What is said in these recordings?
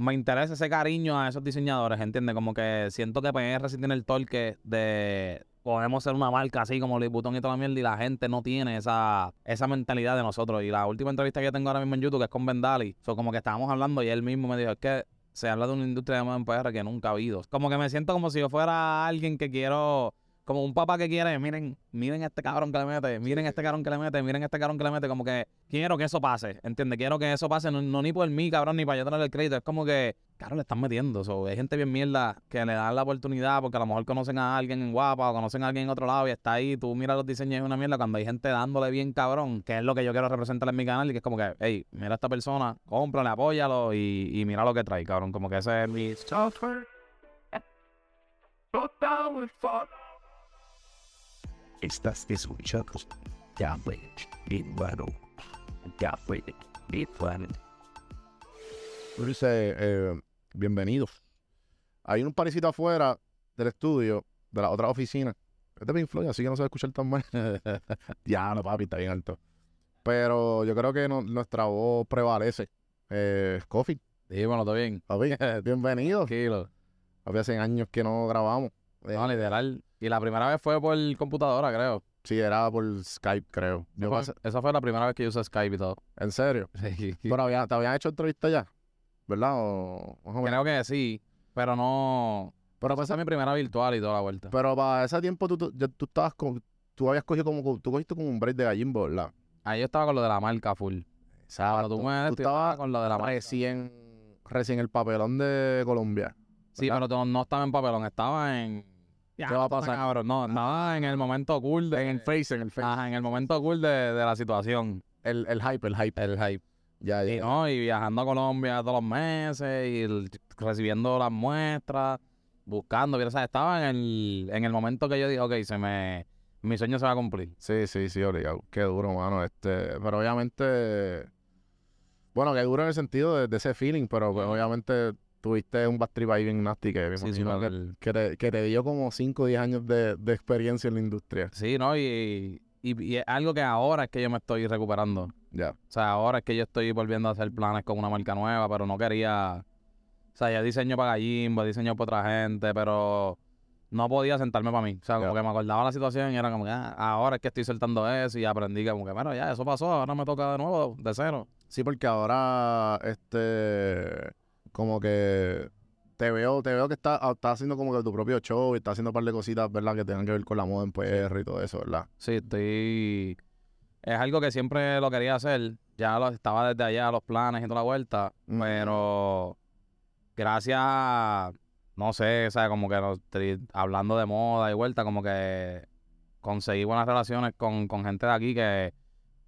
me interesa ese cariño a esos diseñadores, ¿entiendes? Como que siento que PR sí tiene el torque de podemos ser una marca así como Louis Vuitton y toda la mierda y la gente no tiene esa, esa mentalidad de nosotros. Y la última entrevista que yo tengo ahora mismo en YouTube que es con Vendali, so, como que estábamos hablando y él mismo me dijo, es que se habla de una industria de moda en PR que nunca ha habido. Como que me siento como si yo fuera alguien que quiero como un papá que quiere, miren, miren este cabrón que le mete, miren este cabrón que le mete, miren este cabrón que le mete, como que quiero que eso pase, ¿entiendes? Quiero que eso pase, no, ni por mí, cabrón, ni para yo tener el crédito, es como que, cabrón, le están metiendo, so, hay gente bien mierda que le dan la oportunidad porque a lo mejor conocen a alguien en guapa o conocen a alguien en otro lado y está ahí, tú miras los diseños y es una mierda. Cuando hay gente dándole bien cabrón, que es lo que yo quiero representar en mi canal y que es como que, hey, mira a esta persona, cómprale, apóyalo y, y mira lo que trae, cabrón, como que ese es mi... Estás escuchando Tablet Bueno. Tablet Planet. Dice, eh, bienvenidos. Hay un parecito afuera del estudio, de la otra oficina. Es de Pink Floyd, así que no se va a escuchar tan mal. ya, no, papi, está bien alto. Pero yo creo que no- nuestra voz prevalece. Eh, Coffee, Sí, bueno, todo bien. papi, bienvenido. Tranquilo. Papi, hace años que no grabamos. Eh, No, literal. Y la primera vez fue por computadora, creo. Sí, era por Skype, creo. Yo Fue- pasé- esa fue la primera vez que yo usé Skype y todo. ¿En serio? Sí. Pero había- te habían hecho entrevista ya, ¿verdad? O. Creo que sí, pero no... Pero Esa es mi primera virtual y toda la vuelta. Pero para ese tiempo tú, tú, tú estabas con, tú habías cogido como, tú cogiste como un break de gallimbo, ¿verdad? Ahí yo estaba con lo de la marca full. Cuando tú me Tú estabas con lo de la marca. recién, recién el papelón de Colombia. Sí, pero tú no estaba en papelón, estaba en... ¿Qué va a pasar? Cabrón, no, estaba en el momento cool de... En el face, en el face. Ajá, en el momento cool de, de la situación. El, el hype, el hype. El hype. Ya, ya. Y, no, y viajando a Colombia todos los meses y el- recibiendo las muestras, buscando, mira, ¿sabes? estaba en el, en el momento que yo dije, ok, se me, mi sueño se va a cumplir. Sí, sí, sí, obligado. Qué duro, mano. Este, pero obviamente, bueno, qué duro en el sentido de, de ese feeling, pero pues, obviamente tuviste un back trip ahí bien nasty que Sí, no, que, el- que te, que te dio como 5 o 10 años de, de experiencia en la industria. sí, ¿no? Y, y, y es algo que ahora es que yo me estoy recuperando. Ya. O sea, ahora es que yo estoy volviendo a hacer planes con una marca nueva, pero no quería... O sea, ya diseño para Gallimbo, diseño para otra gente, pero no podía sentarme para mí. O sea, como que me acordaba la situación y era como que ah, ahora es que estoy soltando eso y aprendí como que, bueno, ya, eso pasó, ahora me toca de nuevo, de cero. Sí, porque ahora, este, como que te veo, te veo que estás estás haciendo como que tu propio show y estás haciendo un par de cositas, ¿verdad? Que tengan que ver con la moda en PR y todo eso, ¿verdad? Sí, estoy... Es algo que siempre lo quería hacer. Ya lo estaba desde allá, los planes y toda la vuelta. Pero gracias, no sé, o sea, como que no- hablando de moda y vuelta, como que conseguí buenas relaciones con, con gente de aquí que,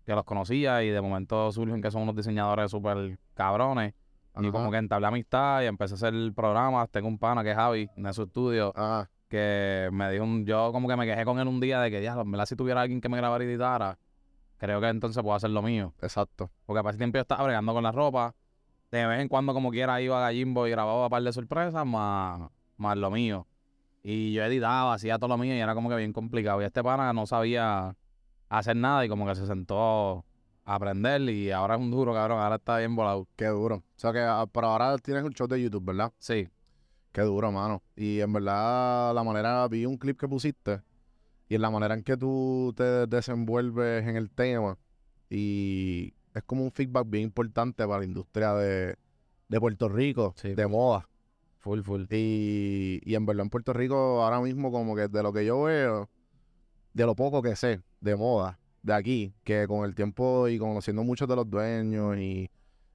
que los conocía y de momento surgen que son unos diseñadores súper cabrones. Y Ajá. como que entablé amistad y empecé a hacer programas. Tengo un pana que es Javi, en su estudio Ah, que me dijo un, yo como que me quejé con él un día de que ya, en verdad si tuviera alguien que me grabara y editara, creo que entonces puedo hacer lo mío. exacto. Porque para ese tiempo yo estaba bregando con la ropa, de vez en cuando como quiera iba a Gallimbo y grababa un par de sorpresas más, más lo mío. Y yo editaba, hacía todo lo mío y era como que bien complicado. Y este pana no sabía hacer nada y como que se sentó aprender y ahora es un duro, cabrón, ahora está bien volado. Qué duro. O sea que ah, por ahora tienes un show de YouTube, ¿verdad? Sí, Qué duro, mano. Y en verdad, la manera, vi un clip que pusiste y en la manera en que tú te desenvuelves en el tema y es como un feedback bien importante para la industria de, de Puerto Rico, Sí. de moda. full, full. Y, y en verdad en Puerto Rico ahora mismo como que de lo que yo veo, de lo poco que sé de moda de aquí, que con el tiempo y conociendo muchos de los dueños y,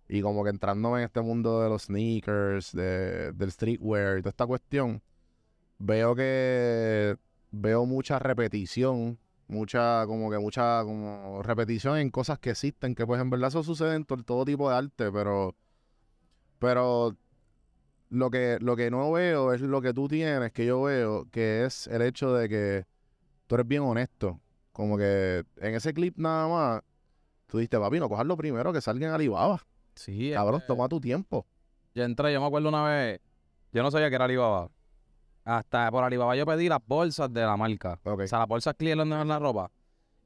y como que entrándome en este mundo de los sneakers, de, del streetwear y toda esta cuestión, veo que veo mucha repetición, mucha, como que mucha como repetición en cosas que existen, que pues en verdad eso sucede en to- todo tipo de arte, pero, pero lo que, lo que no veo es lo que tú tienes, que yo veo, que es el hecho de que tú eres bien honesto. Como que en ese clip nada más, tú dijiste, papi, no cojas lo primero que salga en Alibaba. Sí, Cabrón, que- toma tu tiempo. Yo entré, yo me acuerdo una vez, yo no sabía que era Alibaba. Hasta por Alibaba yo pedí las bolsas de la marca. O sea, las bolsas donde ven la ropa.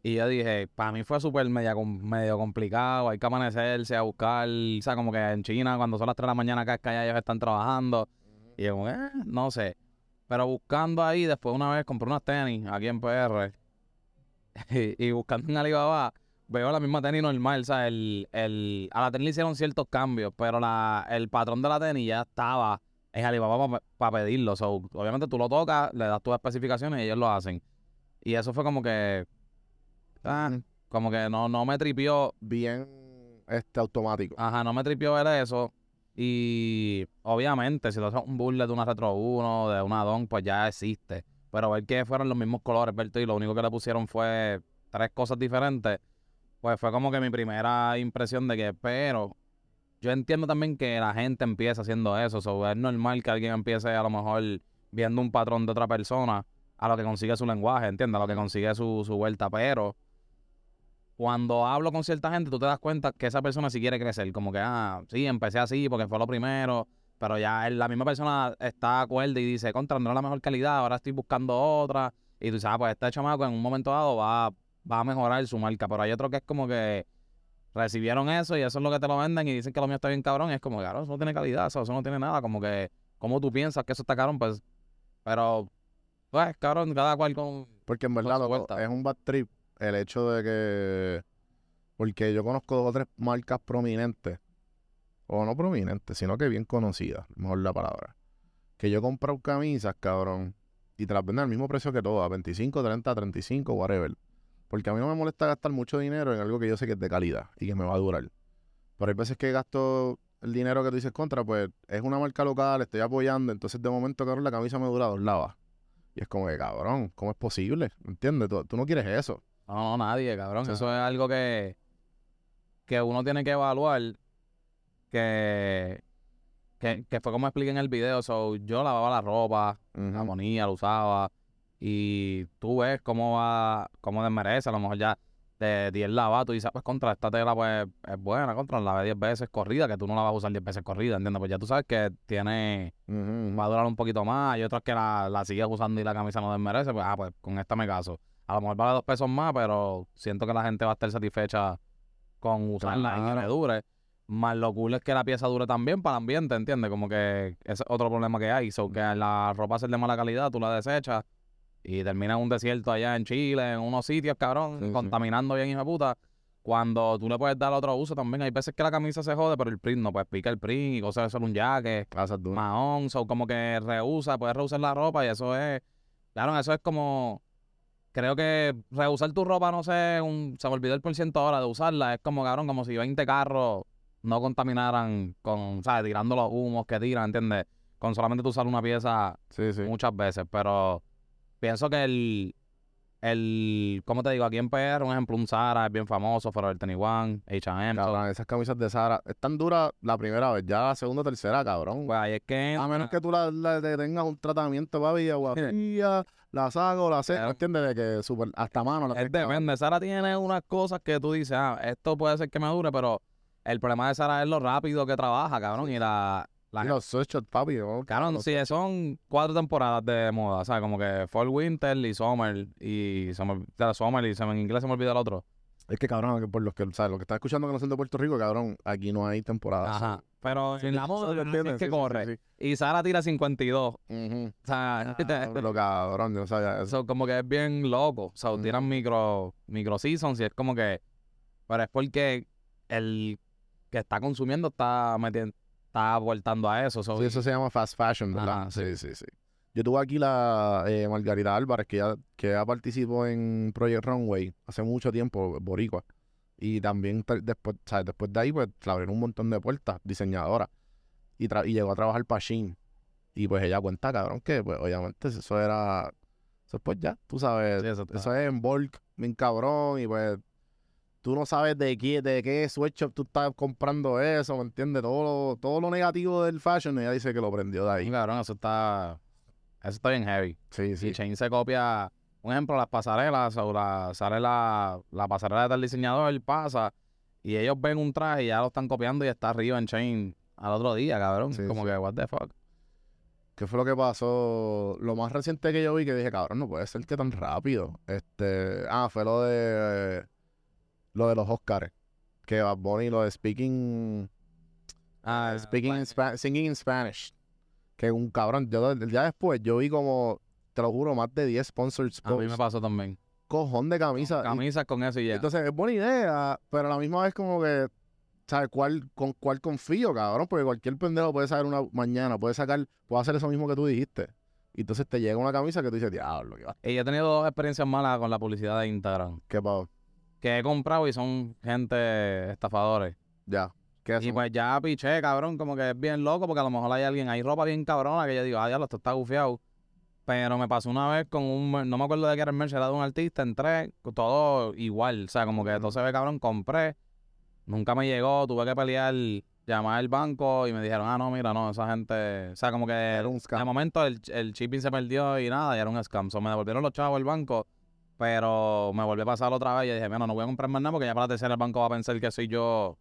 Y yo dije, para mí fue súper media com- medio complicado, hay que amanecerse a buscar, o sea, como que en China cuando son las 3 de la mañana acá es que allá ellos están trabajando. Y yo eh, no sé. Pero buscando ahí, después una vez compré unas tenis aquí en PR y, buscando en Alibaba, veo la misma tenis normal, o sea, el, el, a la tenis le hicieron ciertos cambios, pero la, el patrón de la tenis ya estaba en Alibaba para pedirlo. So, obviamente tú lo tocas, le das tus especificaciones y ellos lo hacen. Y eso fue como que, ah, como que no, no me tripió, Bien este automático. ajá, no me tripió ver eso. Y obviamente, si tú haces un bullet de una Retro 1, de una Don, pues ya existe. Pero ver que fueron los mismos colores, Berto, y lo único que le pusieron fue tres cosas diferentes, pues fue como que mi primera impresión de que, pero yo entiendo también que la gente empieza haciendo eso. So, es normal que alguien empiece a lo mejor viendo un patrón de otra persona a lo que consigue su lenguaje, ¿entiendes? A lo que consigue su, su vuelta. Pero cuando hablo con cierta gente, tú te das cuenta que esa persona sí quiere crecer. Como que, ah, sí, empecé así porque fue lo primero. Pero ya la misma persona está de acuerdo y dice, contra, no es la mejor calidad, ahora estoy buscando otra. Y tú dices, ah, pues este chamaco en un momento dado va, va a mejorar su marca. Pero hay otro que es como que recibieron eso y eso es lo que te lo venden y dicen que lo mío está bien cabrón. Y es como, cabrón, eso no tiene calidad, eso, eso no tiene nada. Como que, ¿cómo tú piensas que eso está cabrón? Pues, pero, pues, cabrón, cada cual con... Porque en verdad loco, es un bad trip el hecho de que. Porque yo conozco dos o tres marcas prominentes. O no prominentes, sino que bien conocidas. Mejor la palabra. Que yo he comprado camisas, cabrón. Y te las venden al mismo precio que todas. 25, 30, 35, whatever. Porque a mí no me molesta gastar mucho dinero en algo que yo sé que es de calidad y que me va a durar. Pero hay veces que gasto el dinero que tú dices contra, pues es una marca local, estoy apoyando. Entonces de momento, cabrón, la camisa me dura dos lavas. Y es como que, cabrón, ¿cómo es posible? ¿Entiendes? Tú, tú no quieres eso. No, no, nadie, cabrón. O sea- Eso es algo que, que uno tiene que evaluar. Que, que, que fue como expliqué en el video. So, yo lavaba la ropa, la ponía, la usaba. Y tú ves cómo va, cómo desmerece. A lo mejor ya de 10 lavados, tú dices, "Ah, pues contra esta tela pues es buena, contra la lavé 10 veces corrida, que tú no la vas a usar 10 veces corrida, ¿entiendes? Pues ya tú sabes que tiene, va a durar un poquito más. Hay otras que la, la sigues usando y la camisa no desmerece, pues ah, pues con esta me caso. A lo mejor vale dos pesos más, pero siento que la gente va a estar satisfecha con usarla y que le dure. Más lo cool es que la pieza dure también para el ambiente, ¿entiendes? Como que ese es otro problema que hay. So, que la ropa ser de mala calidad, tú la desechas y termina en un desierto allá en Chile, en unos sitios, cabrón, Sí, sí. contaminando bien, hijo de puta. Cuando tú le puedes dar otro uso también. Hay veces que la camisa se jode, pero el print no, pues pica el print y cosas de ser un jacket Casas duras. mahón, so como que reusa, puedes reusar la ropa y eso es, claro, eso es como, creo que reusar tu ropa, no sé, un, se me olvidó el por ciento ahora de usarla, es como, cabrón, como si 20 carros no contaminaran con, ¿sabes? Tirando los humos que tiran, ¿entiendes? Con solamente tú usar una pieza Sí, sí. muchas veces, pero pienso que el, el, ¿cómo te digo? Aquí en PR, un ejemplo, un Zara es bien famoso, Forever 21, H&M, Cabrón, esas camisas de Sara están duras la primera vez, ya la segunda o tercera, cabrón. pues ahí es que... A menos que tú la, la- le tengas un tratamiento, papi, agua fría, la saco, la seco, Claro. ¿entiendes? De que super, hasta mano la Es depende. Sara tiene unas cosas que tú dices, ah, esto puede ser que me dure, pero el problema de Sara es lo rápido que trabaja, cabrón. Y la. la Y los sweatshirts, papi, ¿no? cabrón, Los- sí, son cuatro temporadas de moda, ¿sabes? Como que Fall, Winter y Summer. Y o sea, Summer y se me- en inglés se me olvida el otro. Es que, cabrón, que por los que, ¿sabes? Los que están escuchando que no son de Puerto Rico, cabrón, aquí no hay temporada. Ajá. Pero en la moda ¿me es que Sí, sí, corre. sí, Y Sara tira 52. O sí. Ujú. sea, Lo cabrón, yo sabía eso. Como que es bien loco. O sea, Ujú. tiran micro, micro seasons y es como que. Pero es porque el que está consumiendo está metiendo, está aportando a eso. so, Sí, eso se llama fast fashion, ¿verdad? Ajá, sí, sí, sí. Yo tuve aquí la eh, Margarita Álvarez, que ya, que ya participó en Project Runway hace mucho tiempo, Boricua. Y también después, ¿sabes? después de ahí, pues, le abrieron un montón de puertas, diseñadora. Y, tra- y llegó a trabajar para Shein. Y pues ella cuenta, cabrón, que pues obviamente eso era... Eso pues ya, tú sabes, Sí, eso es en bulk, bien cabrón, y pues tú no sabes de qué, de qué sweatshop tú estás comprando eso, ¿me entiendes? Todo lo, todo lo negativo del fashion, ella dice que lo prendió de ahí. cabrón, eso está. Eso está bien heavy. Sí, sí. Y Chain se copia. Un ejemplo, las pasarelas, o la, sale la, la pasarela de tal diseñador, pasa, y ellos ven un traje y ya lo están copiando y está arriba en Chain al otro día, cabrón. Sí, como sí. que, what the fuck. ¿Qué fue lo que pasó? Lo más reciente que yo vi que dije, cabrón, no puede ser que tan rápido. Este, ah, fue lo de lo de los Oscars. Que Bad Bunny, lo de Speaking Ah, Speaking in Spa- Singing in Spanish. Que un cabrón, yo ya después yo vi como, te lo juro, más de 10 sponsors A mí me pasó también. Cojón de camisa. y- Camisas con eso y ya. Entonces es buena idea, pero a la misma vez como que, ¿sabes cuál, con cuál confío, cabrón? Porque cualquier pendejo puede sacar una mañana, puede sacar, puede hacer eso mismo que tú dijiste. Y entonces te llega una camisa que tú dices, diablo, ¿qué, va- yo he tenido dos experiencias malas con la publicidad de Instagram. qué pavo? Que he comprado y son gente estafadores. Ya. ¿Qué es Y pues ya piché, cabrón, como que es bien loco porque a lo mejor hay alguien, hay ropa bien cabrona que yo digo, ah, diablo, esto está gufiado. Pero me pasó una vez con un, no me acuerdo de qué era el merch, era de un artista, entré, todo igual, o sea, como que todo se ve cabrón, compré, nunca me llegó, tuve que pelear, llamar al banco y me dijeron, ah, no, mira, no, esa gente, o sea, como que Era un de scam. momento el, el shipping se perdió y nada, y era un scam, so, me devolvieron los chavos al banco, pero me volvió a pasar otra vez y dije, mira, no voy a comprar más nada porque ya para la tercera el banco va a pensar que soy yo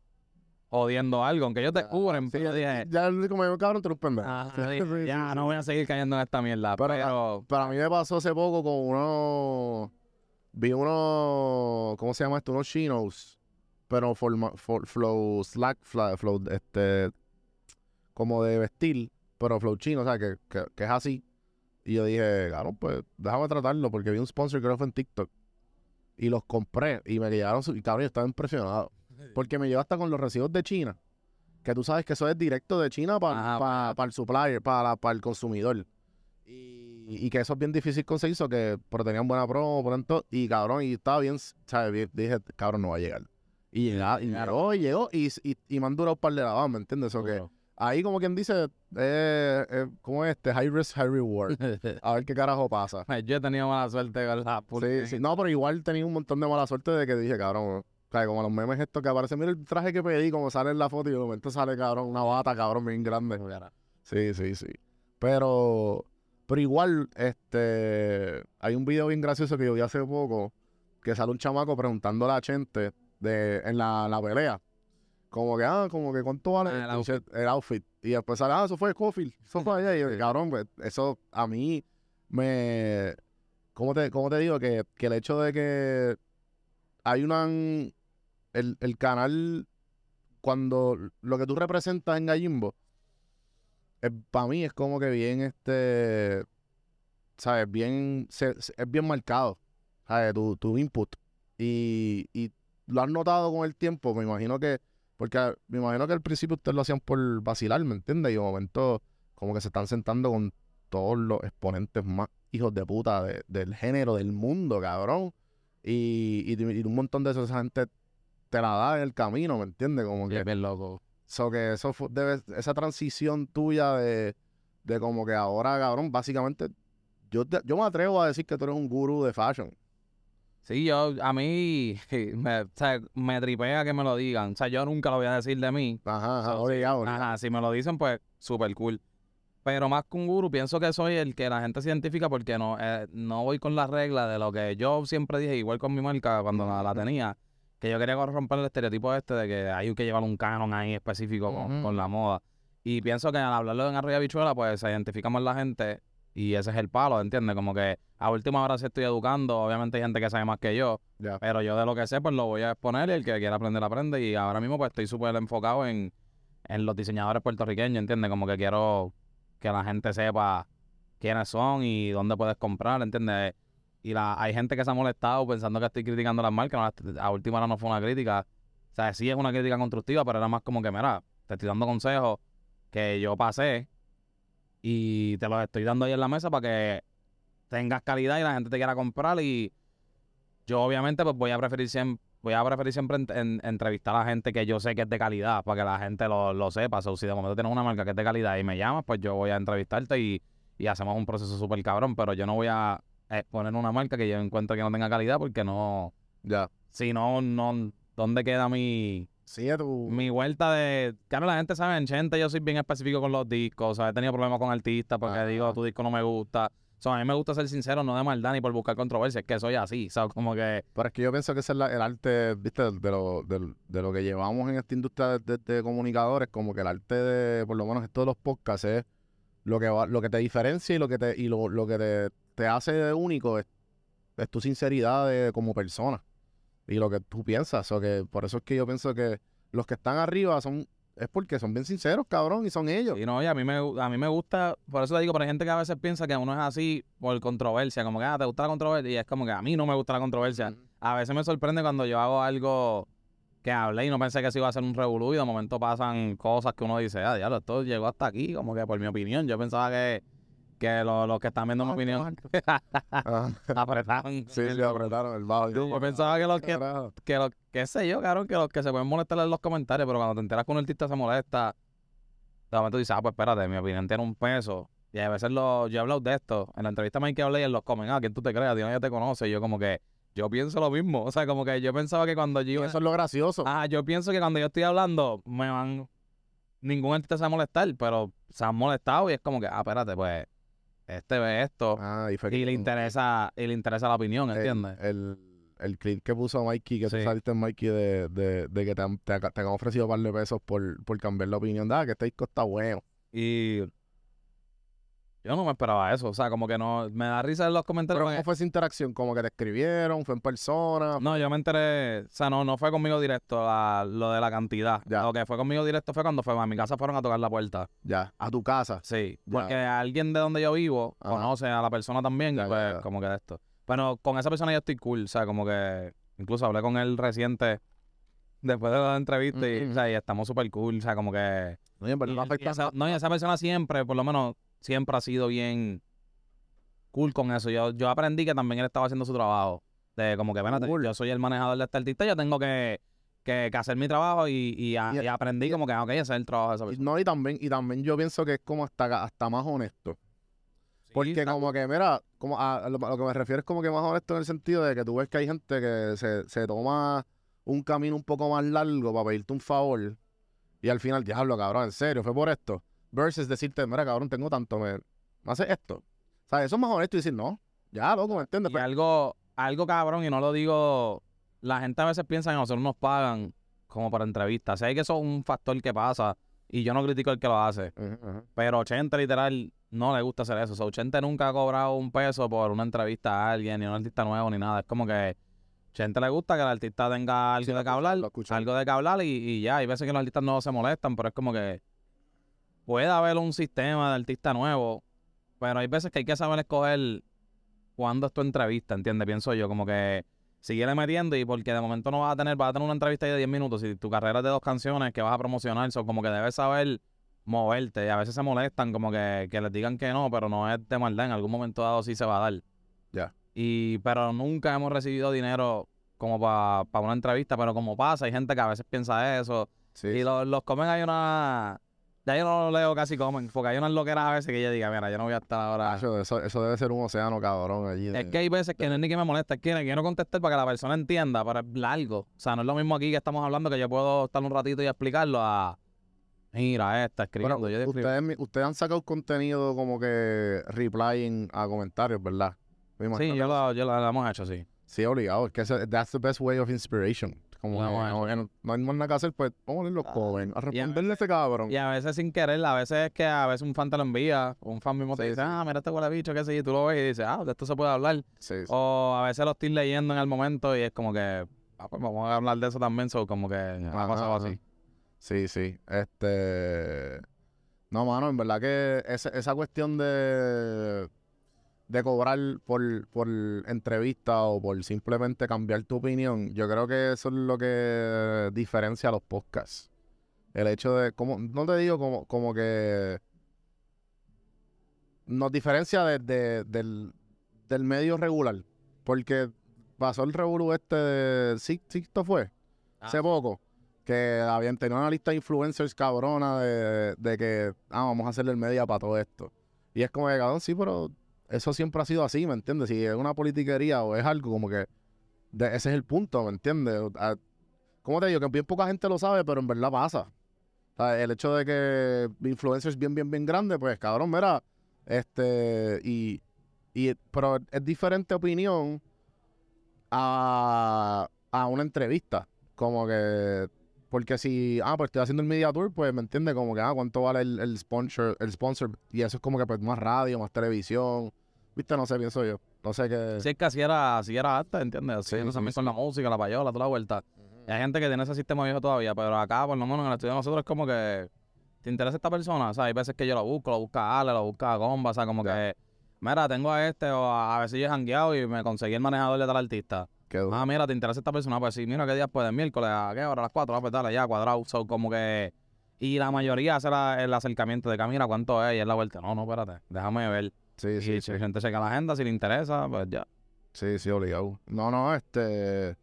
jodiendo algo, aunque ellos te cubren, Sí, pero yo dije, ya yo, cabrón, eres un pendejo. Ajá, Sí, dije, sí, ya sí, no voy a seguir cayendo en esta mierda. Pero- Pero, Pero a mí me pasó hace poco con uno. Vi uno. ¿Cómo se llama esto? Unos chinos. Pero forma- for- flow slack, fla- flow, este. Como de vestir. Pero flow chino, o sea, que, que, que es así. Y yo dije, claro, pues déjame tratarlo. Porque vi un sponsor que fue en TikTok. Y los compré. Y me llegaron. Y cabrón, yo estaba impresionado. Porque me llevo hasta con los recibos de China. Que tú sabes que eso es directo de China para el supplier, para el consumidor. Y, y que eso es bien difícil conseguir, eso que pero tenían buena promo, pronto, y cabrón, y estaba bien, ¿sabes? Bien- Dije, cabrón, no va a llegar. Y llega- y llegó, y llegó, y, y, y me han durado un par de lavadas, ¿me entiendes? Eso que. Ahí como quien dice, eh, eh, ¿cómo es este? High risk, high reward. A ver qué carajo pasa. Yo he tenido mala suerte con la Sí, sí. No, pero igual tenía un montón de mala suerte de que dije, cabrón, o sea, como los memes estos que aparecen, mira el traje que pedí, como sale en la foto, y de momento sale, cabrón, una bata, cabrón, bien grande. Sí, sí, sí. Pero, pero igual, este, hay un video bien gracioso que yo vi hace poco, que sale un chamaco preguntándole a Chente de, en la, la pelea. Como que, ah, como que cuánto vale Ah, el el outfit. Y después sale, ah, eso fue Scofield, eso fue allá. Y yo, cabrón, pues, eso a mí me, ¿cómo te, cómo te digo? Que, que el hecho de que hay una, el, el canal, cuando lo que tú representas en Gallimbo, para mí es como que bien, este, ¿sabes? Bien, se- se- es bien marcado, ¿sabes? Tu, tu input. Y, y lo has notado con el tiempo, me imagino que, porque me imagino que al principio ustedes lo hacían por vacilar, ¿me entiendes? Y de momento como que se están sentando con todos los exponentes más hijos de puta de- del género, del mundo, cabrón. Y, y, y un montón de eso, esa gente te la da en el camino, ¿me entiendes? Como que bien loco. So que eso fue, debe, esa transición tuya de, de como que ahora, cabrón, básicamente, yo, te- yo me atrevo a decir que tú eres un gurú de fashion. Sí, yo, a mí, me, o sea, me tripea que me lo digan. O sea, yo nunca lo voy a decir de mí. Ajá, ajá, obligado, Ajá, si me lo dicen, pues, súper cool. Pero más que un guru, pienso que soy el que la gente se identifica porque no, eh, no voy con la regla de lo que yo siempre dije, igual con mi marca cuando la, la tenía, que yo quería romper el estereotipo este de que hay que llevar un canon ahí específico con, con la moda. Y pienso que al hablarlo en Arriba Bichuela, pues se identifica más la gente y ese es el palo, ¿entiendes? Como que a última hora sí estoy educando, obviamente hay gente que sabe más que yo, pero yo de lo que sé, pues lo voy a exponer y el que quiera aprender, aprende. Y ahora mismo, pues estoy súper enfocado en, en los diseñadores puertorriqueños, ¿entiendes? Como que quiero que la gente sepa quiénes son y dónde puedes comprar, ¿entiendes? Y la, hay gente que se ha molestado pensando que estoy criticando las marcas. a última hora no fue una crítica. O sea, sí es una crítica constructiva, pero era más como que, mira, te estoy dando consejos que yo pasé y te los estoy dando ahí en la mesa para que tengas calidad y la gente te quiera comprar y yo obviamente pues voy a preferir siempre voy a preferir siempre en- en- entrevistar a la gente que yo sé que es de calidad para que la gente lo, lo sepa. So, si de momento tienes una marca que es de calidad y me llamas, pues yo voy a entrevistarte y, y hacemos un proceso súper cabrón, pero yo no voy a poner una marca que yo encuentro que no tenga calidad porque no, Ya. si no, no, ¿dónde queda mi, Sigue tu... mi vuelta de. Claro, la gente sabe, en Chente yo soy bien específico con los discos. O sea, he tenido problemas con artistas porque Ajá. digo, tu disco no me gusta. O sea, a mí me gusta ser sincero, no de maldad ni por buscar controversia. Es que soy así. O sea, como que. Pero es que yo pienso que ese es la- el arte, viste, de lo, del- de lo que llevamos en esta industria de, de- de comunicadores, como que el arte de, por lo menos esto de los podcasts es lo que va- lo que te diferencia y lo que te, y lo, lo que te, te hace único es, es tu sinceridad de- como persona. Y lo que tú piensas. O que por eso es que yo pienso que los que están arriba son, es porque son bien sinceros, cabrón, y son ellos. Y no, y a mí, me, a mí me gusta, por eso te digo, pero hay gente que a veces piensa que uno es así por controversia, como que, ah, ¿te gusta la controversia? Y es como que a mí no me gusta la controversia. A veces me sorprende cuando yo hago algo que hablé y no pensé que se iba a hacer un revolú y de momento pasan cosas que uno dice, ah, diablo, esto llegó hasta aquí, como que por mi opinión. Yo pensaba que, que lo- los que están viendo mi Ah, opinión Ajá. apretaron. Sí, le apretaron el bajo. Yo pensaba que los que, que los, qué sé yo, cabrón, que los que se pueden molestar en los comentarios, pero cuando te enteras que un artista se molesta, de momento dices, ah, pues espérate, mi opinión tiene un peso. Y a veces lo, yo he hablado de esto. En la entrevista a Mike hablé y en los comen, ah, ¿quién tú te creas? Dios ya te conoce. Y yo como que, yo pienso lo mismo. O sea, como que yo pensaba que cuando yo... Eso es lo gracioso. Ah, yo pienso que cuando yo estoy hablando, me van... Ningún artista se va a molestar, pero se han molestado y es como que, ah, espérate, pues, este ve esto Ah, y fue y le interesa, y le interesa la opinión, el- ¿entiendes? El, el clip que puso Mikey, que tú Sí. saliste en Mikey de, de, de que te han, te, ha- te han ofrecido un par de pesos por, por cambiar la opinión. Da, que este disco está bueno. Y yo no me esperaba eso. O sea, como que no. Me da risa en los comentarios. Pero ¿cómo fue esa interacción? Como que te escribieron, fue en persona. No, yo me enteré. O sea, no, no fue conmigo directo la- lo de la cantidad. Ya. Lo que fue conmigo directo fue cuando fue a mi casa fueron a tocar la puerta. Ya, a tu casa. Sí. Ya. Porque alguien de donde yo vivo Ajá. conoce a la persona también. Ya, pues, como que de esto. Pero con esa persona yo estoy cool. O sea, como que. Incluso hablé con él reciente. Después de la entrevista y, Ujú. o sea, y estamos súper cool. O sea, como que. No, y esa, no, y esa persona siempre, por lo menos, siempre ha sido bien cool con eso. Yo, yo aprendí que también él estaba haciendo su trabajo. De como que, espérate, Cool. yo soy el manejador de este artista, yo tengo que, que, que hacer mi trabajo y, y, a- Y- y aprendí como que, ok, ese es el trabajo de esa persona. No, y también, y también yo pienso que es como hasta, hasta más honesto. Porque como que, mira, como a, a lo, a lo que me refiero es como que más honesto en el sentido de que tú ves que hay gente que se, se toma un camino un poco más largo para pedirte un favor y al final, diablo, cabrón, en serio, fue por esto. Versus decirte, mira, cabrón, tengo tanto, me, me haces esto. O sea, eso es más honesto y decir, no, ya, loco, ¿me entiendes? Y Pero- algo, algo cabrón, y no lo digo, la gente a veces piensa que nosotros nos pagan como para entrevistas. Sé que eso es un factor que pasa y yo no critico el que lo hace. Ujú, ujú. Pero 80 literal no le gusta hacer eso. O sea, 80 nunca ha cobrado un peso por una entrevista a alguien, ni a un artista nuevo, ni nada. Es como que 80 le gusta que el artista tenga algo Sí, de que hablar, algo de que hablar y, y ya. Hay veces que los artistas nuevos se molestan, pero es como que puede haber un sistema de artista nuevo, pero hay veces que hay que saber escoger cuándo es tu entrevista, ¿entiendes? Pienso yo, como que sigue metiendo y porque de momento no vas a tener, vas a tener una entrevista de 10 minutos y tu carrera es de dos canciones que vas a promocionar, son como que debes saber moverte y a veces se molestan como que, que les digan que no, pero no es de maldad, en algún momento dado sí se va a dar. Ya. Y, pero nunca hemos recibido dinero como para una entrevista, pero como pasa, hay gente que a veces piensa eso. Sí, y los, los comen hay una... Ya yo no lo leo casi comen, porque hay unas loqueras a veces que yo diga, mira, yo no voy a estar ahora... Eso, eso debe ser un océano, cabrón, allí. Es que hay veces que no es ni que me molesta, es que quiero contestar para que la persona entienda, pero es largo. O sea, no es lo mismo aquí que estamos hablando que yo puedo estar un ratito y explicarlo a... Mira, esta, escribiendo. Bueno, yo ustedes, ustedes han sacado contenido como que replying a comentarios, ¿verdad? Sí, yo lo, yo lo, lo hemos hecho, sí. Sí, obligado. Es que that's the best way of inspiration. Como que, hemos como que no, no hay más nada que hacer, pues vamos a leer los Ah, jóvenes. A y a responderle a ese cabrón. Y a veces sin querer, a veces es que a veces un fan te lo envía, un fan mismo te Sí, dice, sí. ah, mira este huele bicho, qué sé yo, y tú lo ves y dices, ah, de esto se puede hablar. Sí, sí. O a veces lo estoy leyendo en el momento y es como que, ah, pues vamos a hablar de eso también, so, como que ha Ajá, pasado ajá. así. Sí, sí. Este. No, mano, en verdad que ese- esa cuestión de. De cobrar por, por entrevista o por simplemente cambiar tu opinión, yo creo que eso es lo que diferencia a los podcasts. El hecho de, como, no te digo como, como que nos diferencia de- de- del, del medio regular. Porque pasó el revolú este de Six- Sixto fue, hace Ah. poco, que habían tenido una lista de influencers cabrona de, de que, ah, vamos a hacerle el media para todo esto. Y es como que, cabrón, sí, pero eso siempre ha sido así, ¿me entiendes? Si es una politiquería o es algo como que, ese es el punto, ¿me entiendes? Ah, ¿Cómo te digo? Que bien poca gente lo sabe, pero en verdad pasa. El hecho de que influencers bien, bien, bien grandes, pues cabrón, mira, este, y, y, pero es diferente opinión a, a una entrevista. Como que Porque si, ah, pues estoy haciendo el media tour, pues me entiende como que, ah, cuánto vale el, el sponsor, el sponsor. Y eso es como que pues más radio, más televisión. Viste, no sé, pienso yo. No sé qué. Si es que así era, así era arte, ¿entiendes? Así Sí, también sí. con la música, la payola, toda la vuelta. Y hay gente que tiene ese sistema viejo todavía, pero acá, por lo menos en el estudio de nosotros, es como que te interesa esta persona. O sea, hay veces que yo lo busco, lo busca Ale, lo busca Gomba, o sea, como que, mira, tengo a este, o a, a ver si yo he jangueado y me conseguí el manejador de tal artista. qué duro. Ah, mira, te interesa esta persona, pues sí, mira qué día puede, miércoles, a qué hora, a las 4, ah, pues dale, ya, cuadrado. So, como que. Y la mayoría hace la- el acercamiento de que, ah, mira, cuánto es, y es la vuelta. No, no, espérate, déjame ver. Sí, Y sí, si sí. la gente checa la agenda, si le interesa, pues ya. Sí, sí, obligado. No, no, este.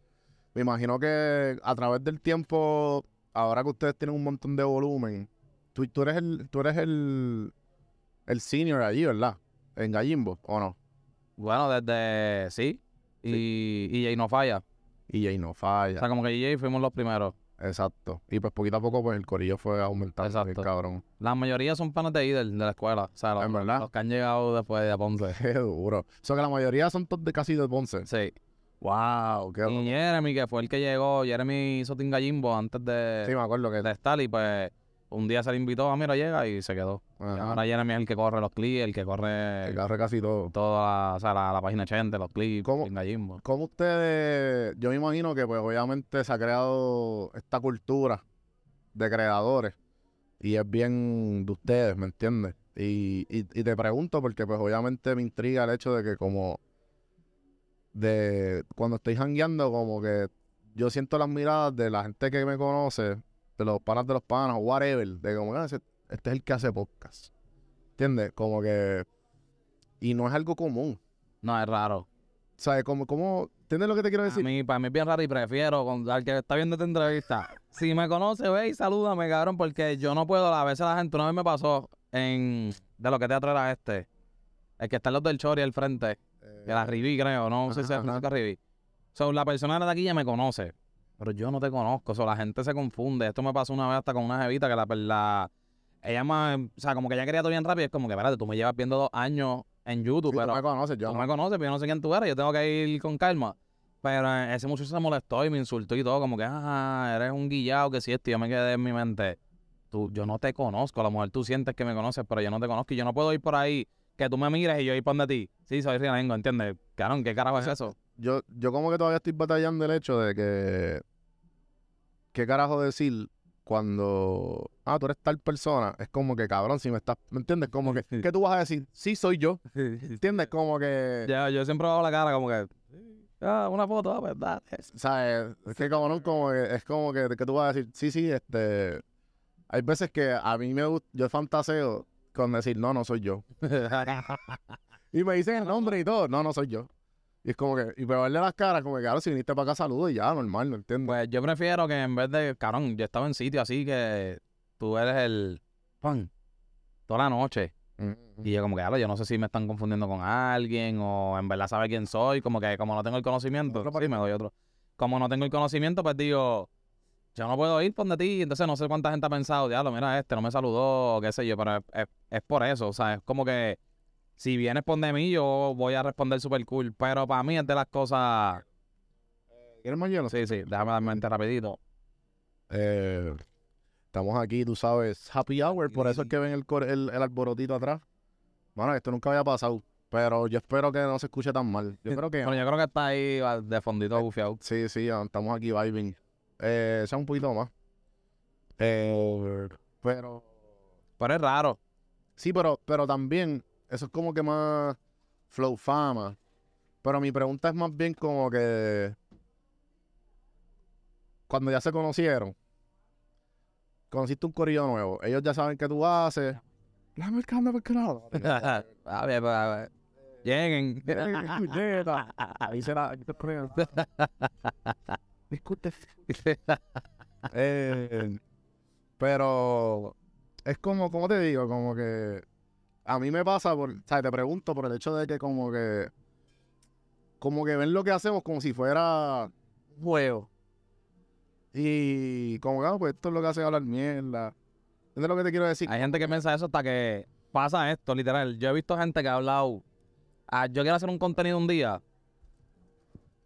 Me imagino que a través del tiempo, ahora que ustedes tienen un montón de volumen, tú, tú eres el, tú eres el, el senior allí, ¿verdad? En Gallimbo, ¿o no? Bueno, desde sí. Y, y Jay no falla. Y ahí no O falla. sea, como que Jay fuimos los primeros. Exacto. Y pues poquito a poco, pues el corillo fue aumentando, bien Exacto. cabrón. La mayoría son panas de Idel, de la escuela. O sea, los, ¿En verdad? los que han llegado después de Ponce. Qué duro. O sea que la mayoría son todos de casi de Ponce. Sí. Wow, qué Y Jeremy, que fue el que llegó, Jeremy hizo Tingallimbo antes de, Sí, me acuerdo que. de y pues un día se le invitó, a mira, llega y se quedó. Ajá, ahora Jeremy es el que corre los clips, el que que corre casi todo. toda la, o sea, la, la página 80, los clips, ¿Cómo? Tingallimbo. ¿Cómo ustedes, yo me imagino que pues obviamente se ha creado esta cultura de creadores y es bien de ustedes, ¿me entiendes? Y, y, y te pregunto porque pues obviamente me intriga el hecho de que como de cuando estoy jangueando como que yo siento las miradas de la gente que me conoce, de los panas de los panas o whatever, de como "Ah, ese- este es el que hace podcast. ¿Entiendes? Como que y no es algo común. No, es raro. ¿Sabes? Como, como, ¿entiendes lo que te quiero A decir? mí, para mí es bien raro y prefiero con, al que está viendo esta entrevista. Si me conoce, ve y salúdame, cabrón, porque yo no puedo. A veces la gente, una vez me pasó en. De lo que teatro era este. El que está en los del Chori al frente. Que la Riví, creo. No sé si es Riví. So, la persona de aquí ya me conoce. Pero yo no te conozco. So, la gente se confunde. Esto me pasó una vez hasta con una jevita que la. la ella me. O sea, como que ella quería todo bien rápido. Es como que, espérate, tú me llevas viendo dos años en YouTube, Sí, tú pero me conoces, yo tú no. me conoces, pero yo no sé quién tú eres, yo tengo que ir con calma. Pero ese muchacho se molestó y me insultó y todo, como que, ah, eres un guillado, que si esto, y yo me quedé en mi mente. Tú, yo no te conozco, a lo mejor tú sientes que me conoces, pero yo no te conozco y yo no puedo ir por ahí, que tú me mires y yo ir por donde ti. Sí, soy Rialengo, ¿entiendes? Cabrón, ¿qué carajo es eso? Yo, yo como que todavía estoy batallando el hecho de que qué carajo decir cuando ah, tú eres tal persona, es como que cabrón, si me estás, ¿me entiendes? Como que ¿qué tú vas a decir? Sí soy yo, ¿entiendes? Como que Ya, yo siempre hago la cara como que, ah, una foto, ah, pues dale. ¿sabes? Es que cabrón como que es como que, que tú vas a decir, sí, sí, este hay veces que a mí me gusta, yo fantaseo con decir, no, no soy yo. Y me dicen el nombre y todo, no, no soy yo. Y es como que, y pegarle las caras, como que, claro, si viniste para acá, saludo y ya, normal, ¿no entiendes? Pues yo prefiero que en vez de, cabrón, yo estaba en sitio así que tú eres el pan toda la noche. Mm, Y yo como que, "Diablo, yo no sé si me están confundiendo con alguien o en verdad sabe quién soy, como que como no tengo el conocimiento, Otro sí, me doy otro. Como no tengo el conocimiento, pues digo, yo no puedo ir por donde ti, entonces no sé cuánta gente ha pensado, diablo, mira este, no me saludó, o qué sé yo, pero es, es- es por eso, o sea, es como que si vienes por de mí, yo voy a responder super cool, pero para mí es de las cosas, ¿Quieres más hielo? sí, sí, déjame dar mente rapidito. Eh, estamos aquí, tú sabes, happy hour, por eso es que ven el, el, el alborotito atrás. Bueno, esto nunca había pasado, pero yo espero que no se escuche tan mal. Yo creo que Bueno, yo creo que está ahí de fondito bufiado. sí, sí, estamos aquí vibing. Eh, sea un poquito más. Eh, pero Pero es raro. sí, pero, pero también eso es como que más flow fama. Pero mi pregunta es más bien como que cuando ya se conocieron, conociste un corillo nuevo, ellos ya saben qué tú haces. La mercando por canal. a ver, a ver. Lleguen. Dice la. Discute. Eh, pero es como, como te digo, como que a mí me pasa por, o sea, te pregunto por el hecho de que como que como que ven lo que hacemos como si fuera un juego. Y como que, ah, pues esto es lo que hace hablar mierda. ¿Entiendes lo que te quiero decir? Hay gente que piensa eso hasta que pasa esto, literal. Yo he visto gente que ha hablado. ah, yo quiero hacer un contenido un día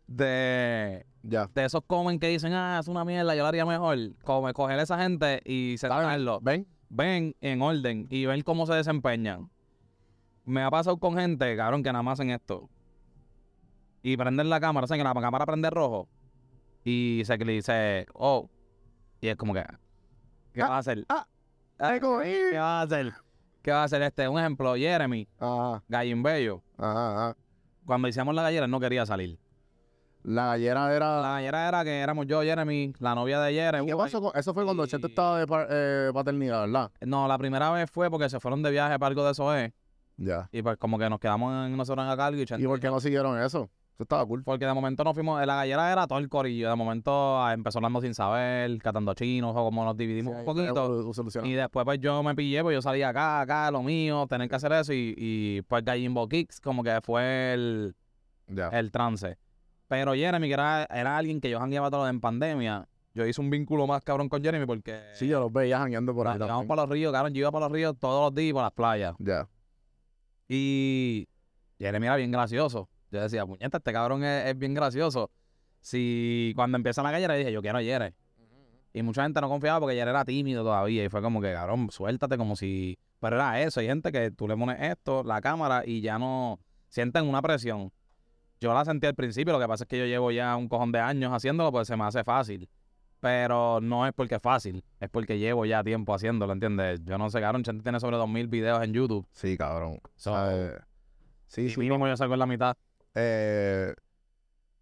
de Ya. de esos comen que dicen, ah, es una mierda, yo lo haría mejor. Come, coger a esa gente y sentarlo. ¿Ven? Ven en orden y ven cómo se desempeñan. Me ha pasado con gente, cabrón, que nada más hacen esto. Y prenden la cámara, ¿saben? Que la cámara prende rojo. Y se dice, oh. Y es como que, ¿qué Ah, va a hacer? ah, Ah. ¿Qué va a hacer? ¿Qué va a hacer este? Un ejemplo, Jeremy, Ajá, Gallin Bello. ajá, ajá. Cuando hicimos la gallera, no quería salir. La gallera era... La gallera era que éramos yo, Jeremy, la novia de Jeremy. ¿Qué pasó con- Eso fue cuando Y- Cheto estaba de eh, paternidad, ¿verdad? No, la primera vez fue porque se fueron de viaje para algo de SOE. Ya. Y pues como que nos quedamos en nosotros en a cargo y Chente- ¿Y por qué no siguieron eso? Eso estaba cool. Porque de momento nos fuimos, la gallera era todo el corillo. De momento ah, empezó hablando sin saber, catando chinos, o como nos dividimos un poquito. Eh. Y después pues yo me pillé, pues yo salía acá, acá, lo mío, tener que hacer eso. Y, y pues Gallimbo Kicks como que fue el, Ya. el trance. Pero Jeremy, que era, era alguien que yo jangueaba todo en pandemia, yo hice un vínculo más cabrón con Jeremy porque Sí, yo los veía jangueando por ahí íbamos para los ríos, cabrón. Yo iba para los ríos todos los días y por las playas. Ya. Y Jeremy era bien gracioso. Yo decía, puñeta, este cabrón es, es bien gracioso. Si cuando empieza la gallera dije, yo quiero a Jere. Y mucha gente no confiaba porque Jere era tímido todavía. Y fue como que, cabrón, suéltate como si... Pero era eso. Hay gente que tú le pones esto, la cámara, y ya no sienten una presión. Yo la sentí al principio. Lo que pasa es que yo llevo ya un cojón de años haciéndolo, pues se me hace fácil. Pero no es porque es fácil. Es porque llevo ya tiempo haciéndolo, ¿entiendes? Yo no sé, cabrón. Chente tiene sobre 2.000 videos en YouTube. Sí, cabrón. So. Sí, y sí. mínimo yo salgo en la mitad. Eh,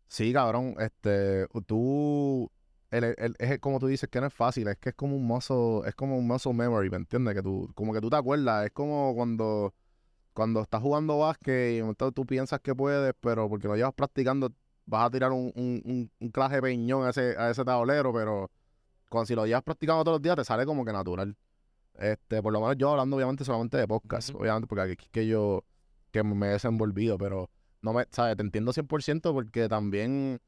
sí, cabrón. Este, tú, el, el- es como tú dices que no es fácil, es que es como un muscle, es como un muscle memory, ¿me entiendes? Que tú, como que tú te acuerdas, es como cuando, cuando estás jugando básquet y momento tú piensas que puedes, pero porque lo llevas practicando, vas a tirar un, un, un, de peñón a ese, a ese tablero, pero cuando si lo llevas practicando todos los días, te sale como que natural. Este, por lo menos yo hablando obviamente solamente de podcast, obviamente, porque aquí es que yo que me he desenvolvido, pero no me, ¿sabes? Te entiendo 100% porque también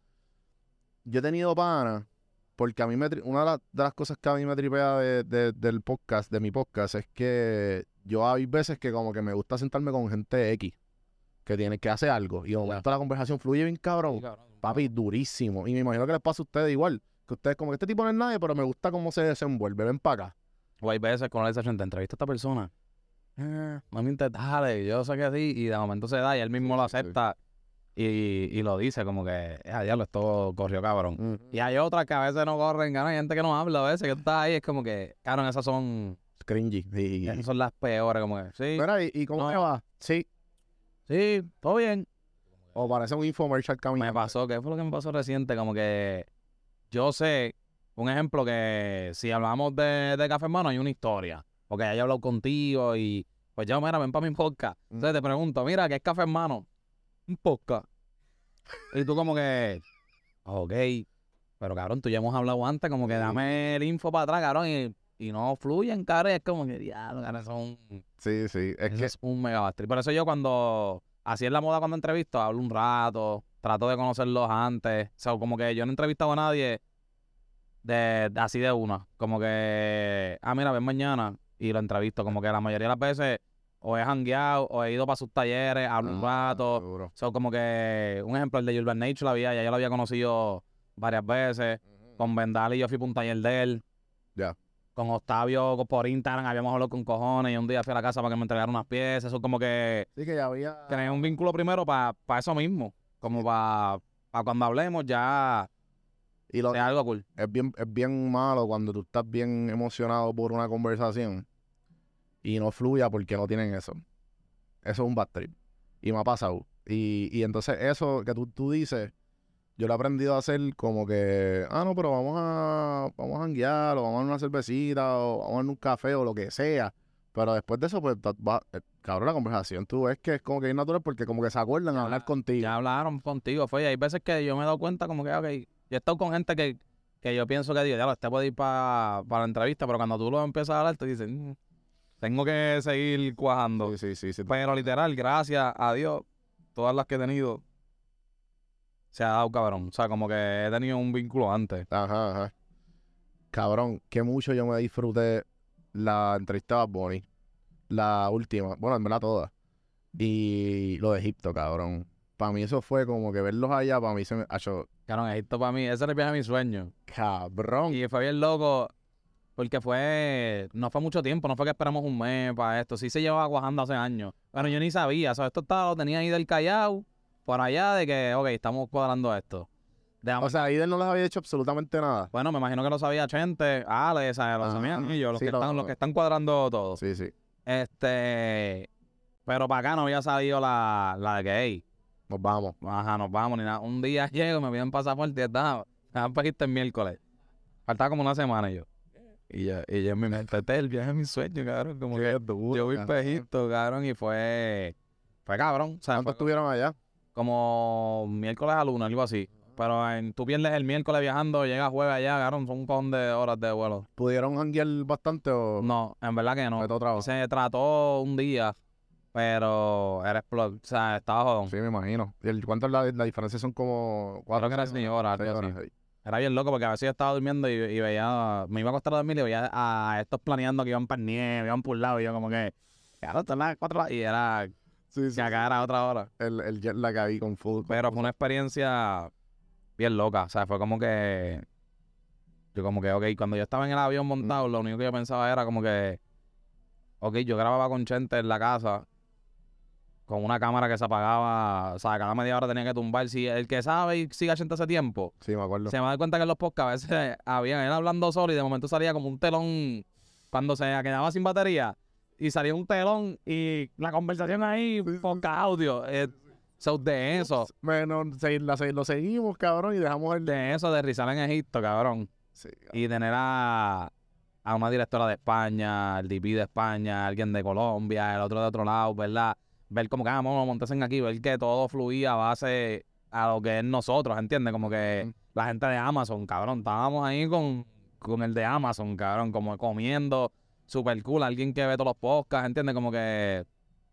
yo he tenido pana, porque a mí me, una de, las- de las cosas que a mí me tripea de- de- del podcast, de mi podcast, es que yo hay veces que como que me gusta sentarme con gente X, que tiene que hacer algo, y de momento la conversación fluye bien cabrón, papi, durísimo, y me imagino que les pasa a ustedes igual, que ustedes como que este tipo no es nadie, pero me gusta cómo se desenvuelve, ven para acá. O hay veces con esa gente, entrevista a esta persona. Eh, no me interesa, dale, yo sé que sí, y de momento se da y él mismo lo sí. acepta y, y lo dice como que, a diablo, esto corrió cabrón. Y hay otras que a veces no corren, cabrón, hay gente que no habla a veces, que tú estás ahí, es como que, cabrón, esas son, Cringy. sí. esas son las peores, como que, sí, Mira, ¿y, y cómo No. te va? Sí. sí, todo bien. O parece un infomercial caminando. Me pasó, ¿qué fue lo que me pasó reciente? Como que yo sé, un ejemplo que si hablamos de, de Café Hermano hay una historia. Porque ya he hablado contigo y pues ya, mira, ven para mi podcast. Mm. Entonces te pregunto, mira, ¿qué es Café Hermano? Un podcast. Y tú como que, ok, pero cabrón, tú ya hemos hablado antes, como que dame el info para atrás, cabrón, y, y no fluyen, cabrón, es como que, diablo, cabrón, son... Sí, sí. Es Eso que es un megabastrip. Por eso yo cuando, así es la moda cuando entrevisto, hablo un rato, trato de conocerlos antes. O sea, como que yo no he entrevistado a nadie de, de- así de una. Como que, ah, mira, ven mañana y lo entrevisto. Como que la mayoría de las veces o he hangueado o he ido para sus talleres, hablo un Ah, rato. seguro. So, como que, un ejemplo, el de Urban Nature, la había, ya yo lo había conocido varias veces. Con Vendali yo fui para un taller de él. Ya. Con Octavio por Instagram habíamos hablado con cojones y un día fui a la casa para que me entregaran unas piezas. Eso como que Sí, que ya había. tener un vínculo primero para eso mismo. Como para cuando hablemos ya Y lo, sea algo cool. es, bien, es bien malo cuando tú estás bien emocionado por una conversación y no fluya porque no tienen eso. Eso es un bad trip. Y me ha pasado. Y, y entonces eso que tú, tú dices, yo lo he aprendido a hacer como que, ah, no, pero vamos a, vamos a janguear, o vamos a una cervecita, o vamos a un café, o lo que sea. Pero después de eso, pues, va- eh, cabrón, la conversación tú ves que es como que es natural porque como que se acuerdan a hablar contigo. Ya hablaron contigo, fue. y Hay veces que yo me he dado cuenta como que, ok, yo he estado con gente que, que yo pienso que digo, ya lo, este puede ir para la entrevista, pero cuando tú lo empiezas a hablar, te dicen, "Mm, tengo que seguir cuajando. Sí, sí, sí. sí. Pero literal, gracias a Dios, todas las que he tenido, se ha dado cabrón. O sea, como que he tenido un vínculo antes. Ajá, ajá. Cabrón, que mucho yo me disfruté la entrevista a Bunny. La última. Bueno, en verdad todas. Y lo de Egipto, cabrón. para mí eso fue como que verlos allá, para mí se me... Acho, Cabrón, Egipto para mí, ese era el viaje de mi sueño. cabrón. Y fue bien loco porque fue, no fue mucho tiempo, no fue que esperamos un mes para esto. Sí se llevaba cuajando hace años. Pero yo ni sabía, o sea, esto estaba, lo tenía ahí del Callao, por allá de que, ok, estamos cuadrando esto. Dejamos- O sea, Aiden no les había hecho absolutamente nada. bueno, me imagino que lo sabía Chente, Ale, ¿sabes? Lo Ajá, sabían ellos, los, sí, que lo- están, los que están cuadrando todo. Sí, sí. Este, pero para acá no había salido la, la de que, hey, Nos vamos. Ajá, nos vamos ni nada. Un día llego, me piden pasaporte y estaba, me pejito el miércoles. Faltaba como una semana y yo. Y yo, y yo en mi mente, este es el viaje de mis sueños, cabrón. Como que duro, yo vi pejito, cabrón, y fue, fue cabrón. O sea, ¿Cuánto fue estuvieron allá? Como miércoles a luna, algo así. Pero en, tú pierdes el miércoles viajando, llegas jueves allá, son un cojón de horas de vuelo. ¿Pudieron janguear bastante o No, en verdad que no. todo? Se trató un día, pero era explot, o sea, estaba jodón. Sí, me imagino. ¿Y el, ¿Cuánto es la, la diferencia? Son como cuatro Creo que era seis horas, seis algo así. horas, sí. Era bien loco porque a veces yo estaba durmiendo y, y veía, me iba a acostar a dormir y veía a estos planeando que iban para el nieve, iban por un lado y yo como que, claro, esto es las cuatro horas", y era, Sí, sí, acá era otra hora. El, el jet lag ahí con full. Pero fue una experiencia bien loca, o sea, fue como que, yo como que, ok, cuando yo estaba en el avión montado, lo único que yo pensaba era como que, ok, yo grababa con Chente en la casa, con una cámara que se apagaba, o sea, cada media hora tenía que tumbar, si el que sabe y sigue a Chente hace tiempo, Sí, me acuerdo. se me da cuenta que en los podcasts a veces había él hablando solo y de momento salía como un telón cuando se quedaba sin batería y salía un telón y la conversación ahí, poca audio. Eh, so, de eso, Bueno, se- la se- lo seguimos, cabrón, y dejamos el de... eso de Rizal en Egipto, cabrón. Sí, Y tener a, a una directora de España, el DP de España, alguien de Colombia, el otro de otro lado, ¿verdad? Ver como que ah, vamos a montarse aquí, ver que todo fluía a base a lo que es nosotros, ¿entiendes? Como que la gente de Amazon, cabrón. Estábamos ahí con, con el de Amazon, cabrón, como comiendo, super cool, alguien que ve todos los podcasts, ¿entiendes? Como que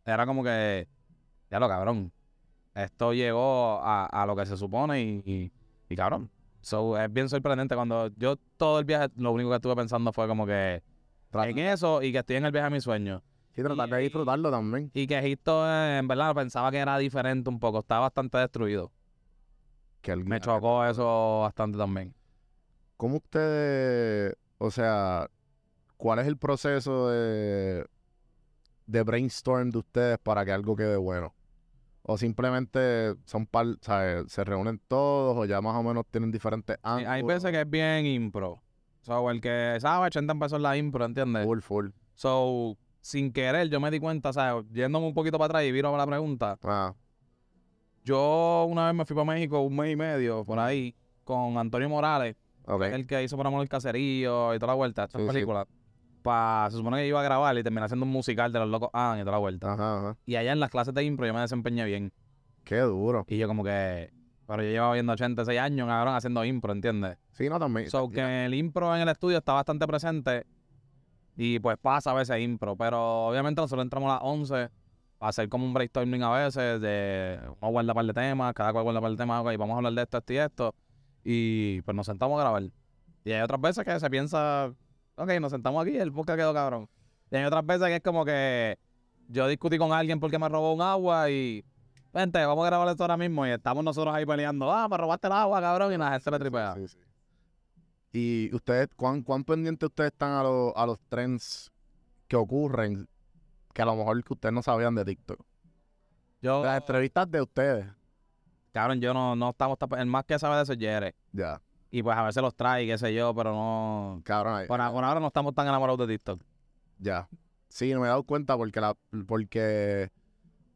era como que, ya lo cabrón. Esto llegó a, a lo que se supone y, y, y, cabrón. So, es bien sorprendente cuando yo todo el viaje, lo único que estuve pensando fue como que en eso y que estoy en el viaje de mis sueños. sí, tratar de disfrutarlo también. Y que Egipto, eh, en verdad, pensaba que era diferente un poco, estaba bastante destruido. Que el- Me chocó eso bastante también. ¿Cómo ustedes, o sea, cuál es el proceso de, de brainstorm de ustedes para que algo quede bueno? O simplemente son par, ¿sabes? se reúnen todos o ya más o menos tienen diferentes Sí, ángulos. hay veces que es bien impro. So, el que sabe, Chente empezó en la impro, ¿entiendes? Full, full. So, sin querer, yo me di cuenta, o sea, yéndome un poquito para atrás y viro a la pregunta. Ah, Yo una vez me fui para México un mes y medio, por ahí, con Antonio Morales, el que hizo por amor el caserío y toda la vuelta, esta Sí, sí. Pa, se supone que iba a grabar y terminé haciendo un musical de los locos ah, y toda la vuelta. Ajá, ajá. Y allá en las clases de impro yo me desempeñé bien. Qué duro. Y yo como que... Pero yo llevaba viendo 86 años, cabrón, haciendo impro, ¿entiendes? Sí, no, también. So que el impro en el estudio está bastante presente y pues pasa a veces impro, pero obviamente nosotros entramos a las 11 para hacer como un brainstorming a veces de uno guarda par de temas, cada cual guarda par de temas, ok, vamos a hablar de esto, esto y esto y pues nos sentamos a grabar. Y hay otras veces que se piensa, ok, nos sentamos aquí el podcast quedó cabrón. Y hay otras veces que es como que yo discutí con alguien porque me robó un agua y vente, vamos a grabar esto ahora mismo y estamos nosotros ahí peleando, ah, me robaste el agua, cabrón, y la gente le tripea. Sí, sí. ¿Y ustedes, cuán, cuán pendientes ustedes están a, los a los trends que ocurren que a lo mejor que ustedes no sabían de TikTok? Yo, Las entrevistas de ustedes. Cabrón, yo no, no estamos El más que sabe de eso es Jere. Ya, Y pues a veces los trae, qué sé yo, pero no. cabrón. ahí- Por, ahora no estamos tan enamorados de TikTok. Ya. Sí, no me he dado cuenta porque la, porque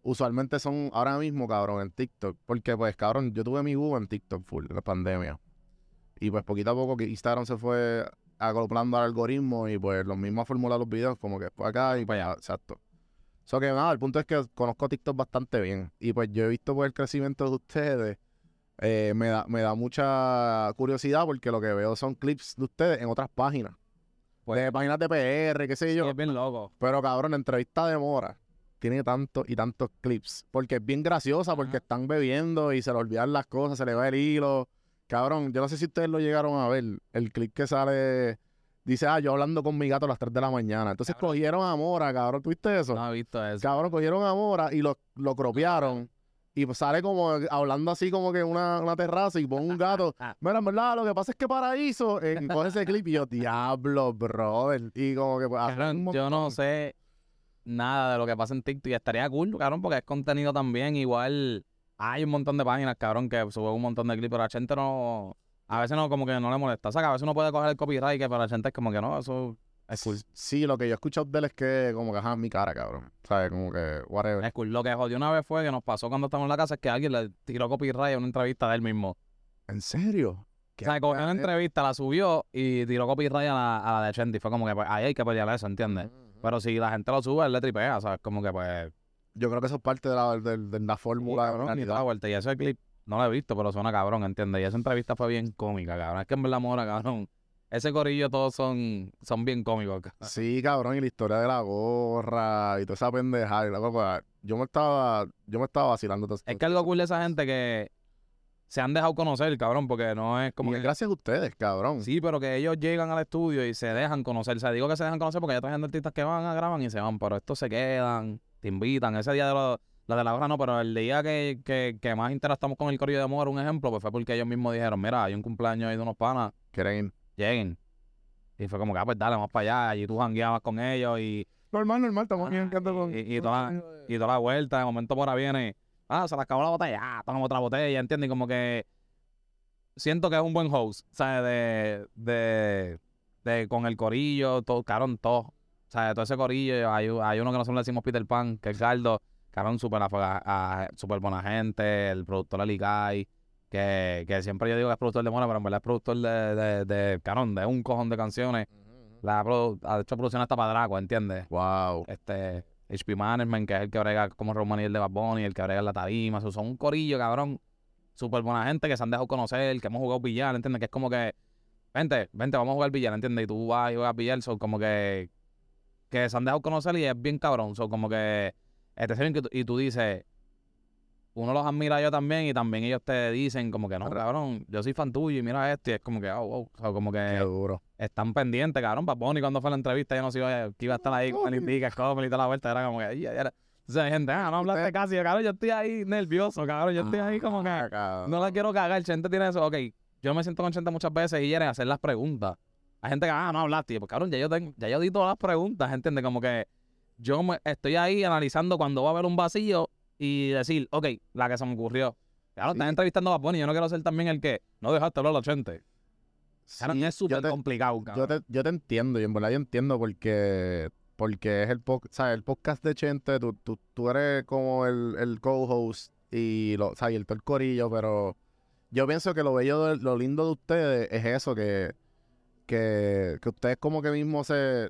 usualmente son ahora mismo, cabrón, en TikTok. Porque, pues, cabrón, yo tuve mi boo en TikTok full, en la pandemia. Y pues poquito a poco que Instagram se fue acoplando al algoritmo y pues los mismos formular los videos como que fue acá y Para allá. Exacto. So que nada, el punto es que conozco TikTok bastante bien. Y pues yo he visto pues el crecimiento de ustedes. Eh, me, da, me da mucha curiosidad porque lo que veo son clips de ustedes en otras páginas. Pues- de páginas de PR, qué sé yo. es bien loco. Pero cabrón, la entrevista de Mora tiene tantos y tantos clips. Porque es bien graciosa, porque Ajá. están bebiendo y se le olvidan las cosas, se le va el hilo. Cabrón, yo no sé si ustedes lo llegaron a ver. El clip que sale, dice, ah, yo hablando con mi gato a las 3 de la mañana. Entonces Cabrón. cogieron a Mora, cabrón. ¿Tuviste eso? No he visto eso. Cabrón, cogieron a Mora y lo, lo cropearon. Y pues sale como hablando así como que una, una terraza y pone un gato. Mira, en verdad, lo que pasa es que Paraíso, eh, y coge ese clip y yo, diablo, brother. Y como que pues, yo no sé nada de lo que pasa en TikTok y estaría cool, cabrón, porque es contenido también. Igual hay un montón de páginas, cabrón, que suben un montón de clips, pero a la gente no. A veces no, como que no le molesta. O sea, que a veces uno puede coger el copyright, que para la gente es como que no, eso es cool. Sí, lo que yo he escuchado de él es que como que ajá, mi cara, cabrón. ¿Sabes? Como que, whatever. Es cool. Lo que jodió una vez fue que nos pasó cuando estábamos en la casa es que alguien le tiró copyright a una entrevista de él mismo. ¿En serio? O ¿Qué sea, cogió una entrevista, la subió y tiró copyright a la, a la de Chente. Y fue como que pues, ahí hay que pelear eso, ¿entiendes? Pero si la gente lo sube, él le tripea, ¿sabes? Como que pues. Yo creo que eso es parte de la, de, de la fórmula, ¿no? la vuelta. Y ese clip no lo he visto, pero suena cabrón, ¿entiendes? Y esa entrevista fue bien cómica, cabrón. Es que en verdad, mora, cabrón. Ese corillo todos son, son bien cómicos. cabrón. Sí, cabrón, y la historia de la gorra y toda esa pendejada. y la cosa, yo me estaba, yo me estaba vacilando. todo- Es que algo cool de esa gente que se han dejado conocer, cabrón, porque no es como Y que... gracias a ustedes, cabrón. Sí, pero que ellos llegan al estudio y se dejan conocer. O sea, digo que se dejan conocer porque hay otras gente artistas que van a graban y se van, pero estos se quedan, te invitan. Ese día de lo- la de la hora no, pero el día que, que, que más interactuamos con el Corillo de Amor, un ejemplo, pues fue porque ellos mismos dijeron, mira, hay un cumpleaños ahí de unos panas, Quieren lleguen. Y fue como que, ah, pues dale, vamos para allá. Y tú jangueabas con ellos y, Normal, normal, estamos Ah, bien encantando con... y- y toda- y toda la vuelta. De momento por ahí viene, ah, se le acabó la botella, ah, tomamos otra botella, ¿entiendes? Y como que siento que es un buen host, ¿sabes? De, de, de con el corillo, todo, cabrón, todo. O sea, todo ese corillo, hay, hay uno que nosotros le decimos Peter Pan, que es Gardo, cabrón, súper súper buena gente, el productor Alicay, que, que siempre yo digo que es productor de Mona, pero en verdad es productor de, de, de, cabrón, de un cojón de canciones. La ha hecho producción hasta para Draco, ¿entiendes? Wow. este HP Management, que es el que brega como Roman y el de Bad Bunny, el que brega en la tarima, so, son un corillo, cabrón, súper buena gente que se han dejado conocer, que hemos jugado billar, ¿entiendes? Que es como que, vente, vente, vamos a jugar billar, ¿entiendes? Y tú vas y juegas billar, son como que, que se han dejado conocer y es bien cabrón, son como que, este, y tú dices, uno los admira yo también y también ellos te dicen como que no, cabrón, yo soy fan tuyo y mira esto y es como que, oh, wow, o sea, como Qué que duro. están pendientes, cabrón. Bunny cuando fue la entrevista, yo no sé que iba a estar ahí con el indica, como y toda la vuelta, era como que, "Ay, ay, ay". O sea, gente, ah, no hablaste casi, cabrón, yo estoy ahí nervioso, cabrón, yo estoy ahí como que, Ah, no la quiero cagar, Chente tiene eso, ok, yo me siento con Chente muchas veces y quiere hacer las preguntas. Hay gente que, ah, no hablaste, pues cabrón, ya yo, tengo, ya yo di todas las preguntas, ¿entiendes? Como que yo me, estoy ahí analizando cuando va a haber un vacío y decir, ok, la que se me ocurrió. Claro, Sí. estás entrevistando a Bad yo no quiero ser también el que no dejaste hablar a la gente. Sí, es súper yo complicado, Yo cabrón. te, yo te entiendo, y en verdad yo entiendo porque, porque es el, po- ¿sabes? el podcast de Chente, tú, tú, tú eres como el, el co-host y, lo, ¿sabes? el todo el corillo, pero yo pienso que lo bello, lo lindo de ustedes es eso, que, que, que ustedes como que mismo se...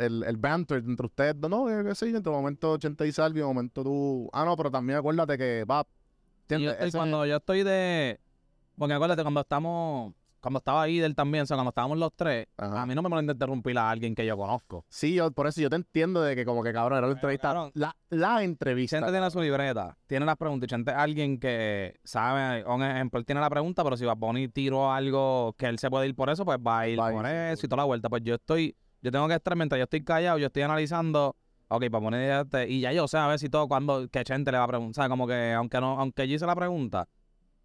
El, el banter entre ustedes, no, que, que sí, en tu momento Chente y Salvi, en momento tú... Ah, no, pero también acuérdate que va... Yo cuando yo estoy de. Porque acuérdate, cuando estamos. Cuando estaba ahí él también, o sea, cuando estábamos los tres, Ajá. a mí no me molesta interrumpir a alguien que yo conozco. Sí, yo, por eso yo te entiendo de que como que cabrón, era la entrevista, cabrón. la, la entrevista. Chente tiene su libreta, tiene las preguntas. es alguien que sabe, un ejemplo, él tiene la pregunta, pero si va a poner tiro algo que él se puede ir por eso, pues va a ir ir, por eso y toda la vuelta. Pues yo estoy, yo tengo que estar, mientras yo estoy callado, yo estoy analizando, ok, para poner y ya yo sé a ver si todo cuando que Chente le va a preguntar, o sea, como que aunque no, aunque yo hice la pregunta,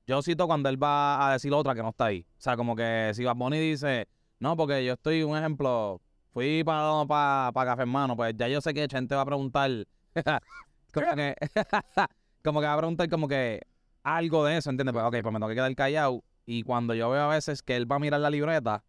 yo cito cuando él va a decir otra que no está ahí. O sea, como que si Bad dice, no, porque yo estoy, un ejemplo, fui para pa, pa Café Hermano, pues ya yo sé que Chente va a preguntar, como que, como que va a preguntar como que algo de eso, ¿entiendes? Pues, ok, pues me tengo que quedar callado. Y cuando yo veo a veces que él va a mirar la libreta,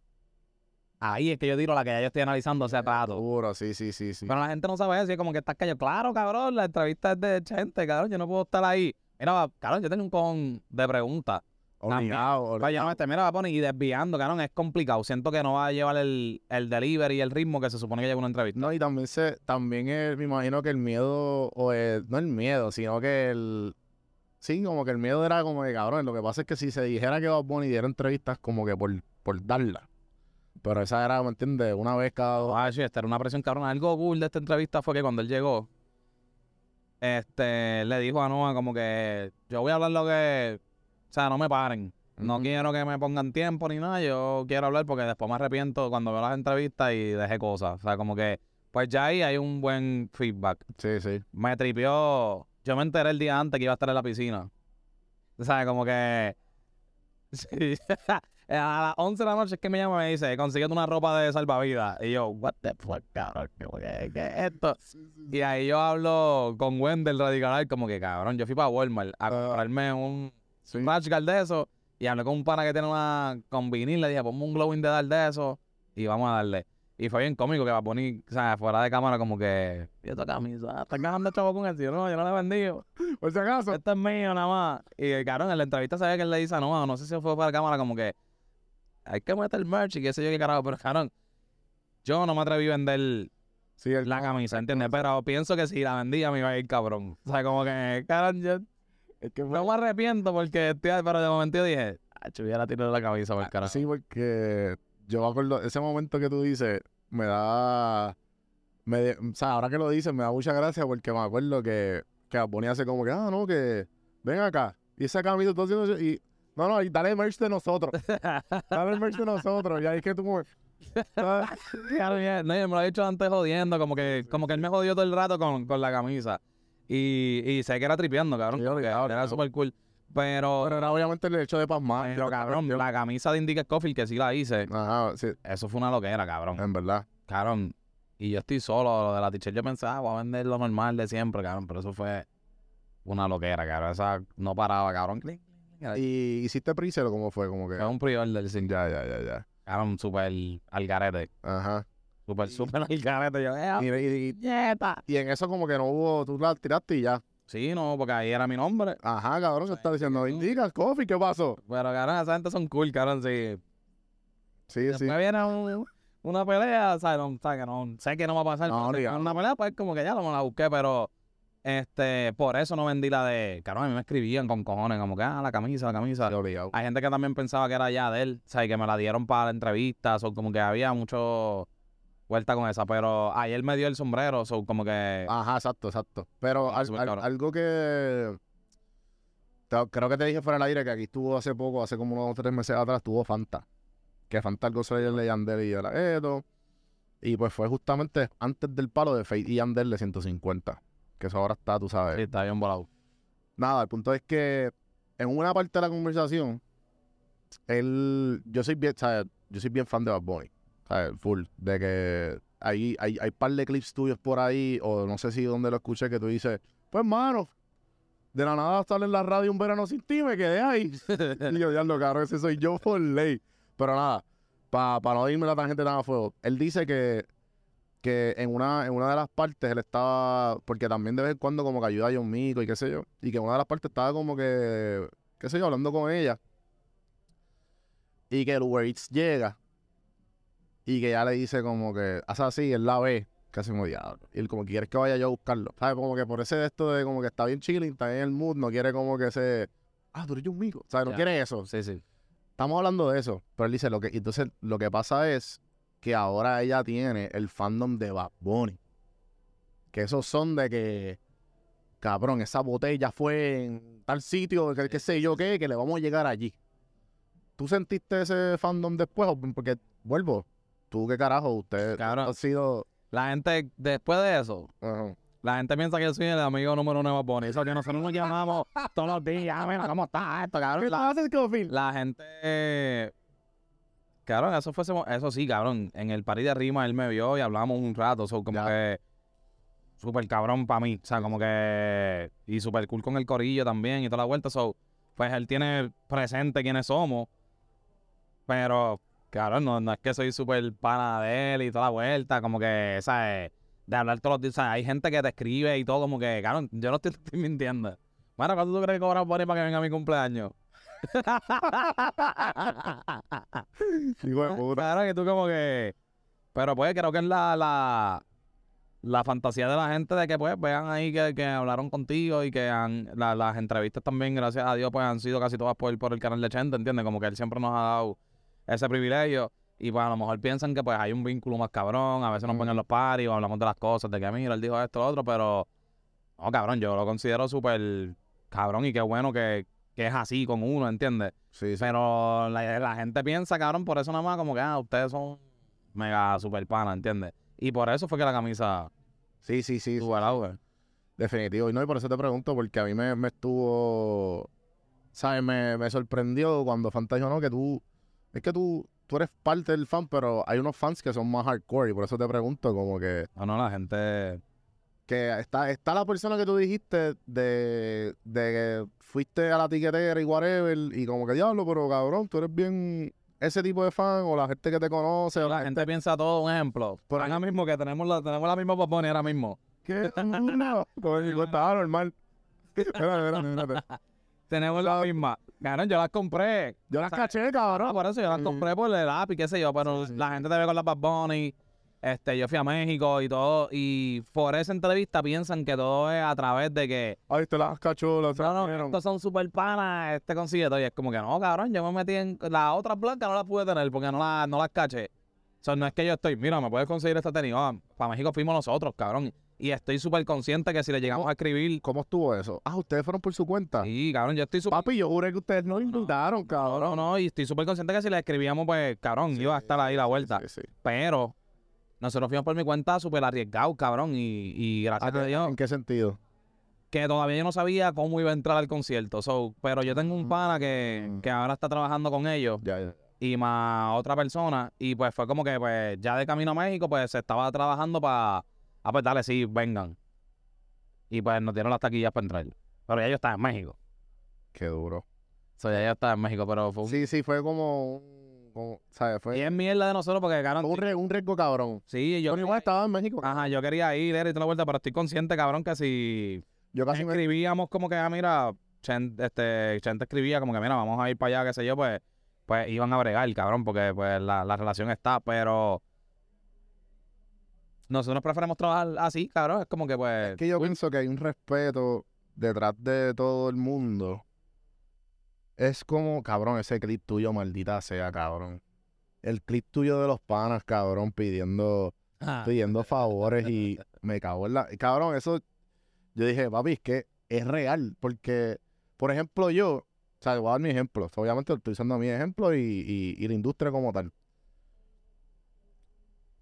ahí es que yo tiro la que ya yo estoy analizando hace rato. Seguro, sí, sí, sí, sí. Pero la gente no sabe eso, y es como que estás callado. Claro, cabrón, la entrevista es de Chente, cabrón, yo no puedo estar ahí. Mira, cabrón, yo tengo un con de preguntas. Obligado, Vaya, obligado. no, este, mira, va a poner y desviando, cabrón, es complicado. Siento que no va a llevar el, el delivery y el ritmo que se supone que lleva una entrevista. No, y también se, también el- me imagino que el miedo, o el, no el miedo, sino que el, sí, como que el miedo era como que, cabrón, lo que pasa es que si se dijera que Bad Bunny diera entrevistas como que por, por darla, pero esa era, ¿me entiendes? Una vez cada dos. Ah, sí, esta era una presión cabrón. Algo cool de esta entrevista fue que cuando él llegó, este, le dijo a Noah como que yo voy a hablar lo que, o sea, no me paren. No Ujú. quiero que me pongan tiempo ni nada. Yo quiero hablar porque después me arrepiento cuando veo las entrevistas y dejé cosas. O sea, como que, pues ya ahí hay un buen feedback. Sí, sí. Me tripió yo me enteré el día antes que iba a estar en la piscina. O sea, como que... Sí. A las 11 de la noche es que me llama y me dice, consíguete una ropa de salvavidas. Y yo, what the fuck, cabrón, ¿qué, qué- es esto? Y ahí yo hablo con Wendell Radical, como que, cabrón, yo fui para Walmart a Ah. comprarme un Sí. un rash guard de eso y hablé con un pana que tiene una con vinil, le dije, ponme un glowing de dar de eso y vamos a darle. Y fue bien cómico que va a poner, o sea, fuera de cámara como que, y esta camisa, estás ganando chavo con eso, yo no, yo no la he vendido. Por si acaso. Esto es mío nada más. Y cabrón, en la entrevista ve que él le dice, no, no sé si fue para cámara como que hay que meter merch y qué sé yo qué carajo, pero cabrón, yo no me atreví a vender Sí, el- la camisa, ¿entiendes? Pero pienso que si la vendía me iba a ir cabrón. O sea, como que, cabrón, yo es que no me arrepiento porque, estoy- pero de momento yo dije, ah, hubiera tirado la camisa por el carajo. Sí, porque yo me acuerdo, ese momento que tú dices, me da. Me de- o sea, ahora que lo dices, me da mucha gracia porque me acuerdo que, que Bunny hace como que, ah, no, que ven acá. Y esa camisa, tú haciendo. Y, no, no, y dale merch de nosotros. dale merch de nosotros. Y ahí es que tú Claro, no, yo me lo he dicho antes jodiendo, como que, como que él me jodió todo el rato con, con la camisa. Y, y sé que era tripeando, cabrón. Sí, obligado, Era claro. súper cool. Pero, Pero era obviamente el hecho de pasmar. pero cabrón, la camisa de Indica Scofield que sí la hice, Ajá, sí, eso fue una loquera, cabrón. en verdad. Cabrón. Y yo estoy solo, lo de la t-shirt yo pensaba, voy a vender lo normal de siempre, cabrón. Pero eso fue una loquera, cabrón. Esa no paraba, cabrón. Clink. ¿Y hiciste pre-sale o cómo fue? Como que. Fue un prior del sin Ya, ya, ya, ya. Cabrón, súper al garete. Ajá. Súper, súper al garete. Yo, eh, Y, y- y- nieta. y en eso como que no hubo, tú la tiraste y ya. Sí, no, porque ahí era mi nombre. Ajá, cabrón, se está diciendo, indica, coffee, ¿qué pasó? Pero, cabrón, esa gente son cool, cabrón. Sí. Sí, Después sí. viene un- una pelea, ¿sabes? No, ¿sabes? Que no, sé que no va a pasar. No, pero una pelea, pues como que ya lo me la busqué, pero este, por eso no vendí la de. Cabrón, a mí me escribían con cojones, como que, ah, la camisa, la camisa. Hay gente que también pensaba que era ya de él, ¿sabes? Que me la dieron para entrevistas, o como que había mucho vuelta con esa, pero ayer me dio el sombrero, o como que. Ajá, exacto, exacto. Pero al- al- algo que te- creo que te dije fuera del aire que aquí estuvo hace poco, hace como unos tres meses atrás, estuvo Fanta. Que Fanta algo se le Yandel y era esto. Y pues fue justamente antes del palo de Fate y Yandel de 150. Que eso ahora está, tú sabes. Sí, está bien volado. Nada, el punto es que en una parte de la conversación, él, yo soy bien, ¿sabes? Yo soy bien fan de Bad Bunny, ¿sabes? Full. De que hay, hay, hay par de clips tuyos por ahí, o no sé si donde lo escuché, que tú dices, pues mano, de la nada sale en la radio un verano sin ti, me quedé ahí. y yo, diablo, cabrón, ese soy yo por ley. Pero nada, para no irme la tangente tan a fuego, él dice que, que en una, en una de las partes él estaba, porque también de vez en cuando como que ayuda a John Mico y qué sé yo, y que en una de las partes estaba como que, qué sé yo, hablando con ella, y que el Uber Eats llega, y que ya le dice como que, hace así, él la ve, casi como diablo, y él como que quieres que vaya yo a buscarlo, ¿sabes? Como que por ese de esto de como que está bien chilling, está en el mood, no quiere como que se, ah, tú eres John Mico, ¿sabes? No Ya. quiere eso, Sí, sí. Estamos hablando de eso, pero él dice lo que, entonces lo que pasa es que ahora ella tiene el fandom de Bad Bunny. Que esos son de que, cabrón, esa botella fue en tal sitio, que qué sé yo qué, que le vamos a llegar allí. ¿Tú sentiste ese fandom después? Porque, vuelvo, tú qué carajo, usted Cabrón. ha sido... La gente, después de eso, la gente piensa que yo soy el amigo número uno de Bad Bunny. Eso que nosotros nos llamamos todos los días. "Ah, Mira, ¿cómo está esto, cabrón? La, haces, Cofield? la gente. Cabrón, eso fue eso sí, cabrón. En el party de rima él me vio y hablamos un rato. So, como Ya. que. Súper cabrón para mí. O sea, como que. Y súper cool con el corillo también y toda la vuelta. So, pues él tiene presente quiénes somos. Pero, cabrón, no, no es que soy súper pana de él y toda la vuelta. Como que, ¿sabes? De hablar todos los días. O sea, hay gente que te escribe y todo, como que, cabrón, yo no estoy mintiendo. Bueno, ¿cuánto tú crees que cobras por ahí para que venga a mi cumpleaños? Hijo de puta. Claro que tú como que... Pero pues creo que es la, la, la fantasía de la gente de que pues vean ahí que, que hablaron contigo y que han, la- las entrevistas también, gracias a Dios, pues han sido casi todas por, por el canal de Chente, ¿entiendes? Como que él siempre nos ha dado ese privilegio y pues a lo mejor piensan que pues hay un vínculo más cabrón, a veces nos ponen los paris o hablamos de las cosas, de que mira, él dijo esto, lo otro, pero no, cabrón, yo lo considero súper cabrón y qué bueno que, que es así con uno, ¿entiendes? Sí, sí. Pero la, la gente piensa, cabrón, por eso nada más como que, ah, ustedes son mega super pana, ¿entiendes? Y por eso fue que la camisa Sí, sí, sí. tuvo el auge. Definitivo. Y no, y por eso te pregunto, porque a mí me, me estuvo. ¿Sabes? Me, me sorprendió cuando Fanta dijo, no, que tú. Es que tú, tú eres parte del fan, pero hay unos fans que son más hardcore. Y por eso te pregunto, como que. No, no, la gente. Que está, está la persona que tú dijiste de, de que fuiste a la tiquetera y whatever. Y como que diablo, pero cabrón, tú eres bien ese tipo de fan o la gente que te conoce. o La gente piensa todo, un ejemplo. Por ahora mismo que tenemos la, tenemos la misma popone ahora mismo. ¿Qué? No, digo, estaba normal. Espérate, espérate, espérate. Tenemos la misma. Cabrón, yo las compré. Yo las O sea, caché, Ah, cabrón. por eso yo las compré por el app y qué sé yo, pero sí. la gente te ve con las Bad Bunny. Este, yo fui a México y todo, y por esa entrevista piensan que todo es a través de que, Ahí te las cachó, las no, no, estos son super panas, este consigue todo, y es como que no, cabrón, yo me metí en, las otras blancas no las pude tener porque no, las no las caché. O sea, no es que yo estoy, mira, me puedes conseguir esta tenis, para México fuimos nosotros, cabrón, y estoy súper consciente que si le llegamos a escribir, ¿Cómo estuvo eso? Ah, ustedes fueron por su cuenta. sí, cabrón, yo estoy súper Papi, yo juré que ustedes no invitaron, No, cabrón. no, no, y estoy súper consciente que si le escribíamos, pues, cabrón, iba a estar ahí la vuelta. Sí, sí. Pero nosotros fuimos por mi cuenta súper arriesgados, cabrón. Y, y gracias a Dios ¿En qué sentido? que todavía yo no sabía cómo iba a entrar al concierto. So, pero yo tengo un pana que, Mm. que ahora está trabajando con ellos Ya, ya. y más otra persona. Y pues fue como que pues ya de camino a México, pues se estaba trabajando para... Ah, pues dale, sí, vengan. Y pues nos dieron las taquillas para entrar. Pero ya yo estaba en México. Qué duro. O sea, ya yo estaba en México, pero fue. Sí, sí, fue como Y es mierda de nosotros porque, un, re- un riesgo cabrón. Sí, yo... Estaba en México. Ajá, yo quería ir, era y toda la vuelta, pero estoy consciente, cabrón, que si Yo casi me. escribíamos como que, ah, mira, Chen, este, escribía como que, mira, vamos a ir para allá, qué sé yo, pues, pues iban a bregar, cabrón, porque pues la, la relación está, pero nosotros preferimos trabajar así, cabrón, es como que pues... Es que yo pienso que hay un respeto detrás de todo el mundo. Es como, cabrón, ese clip tuyo, maldita sea, cabrón. El clip tuyo de los panas, cabrón, pidiendo, ah, pidiendo favores y me cago en la. Cabrón, eso. Yo dije, papi, es que es real. Porque, por ejemplo, yo, o sea, voy a dar mi ejemplo. Obviamente estoy usando mi ejemplo y, y- y la industria como tal.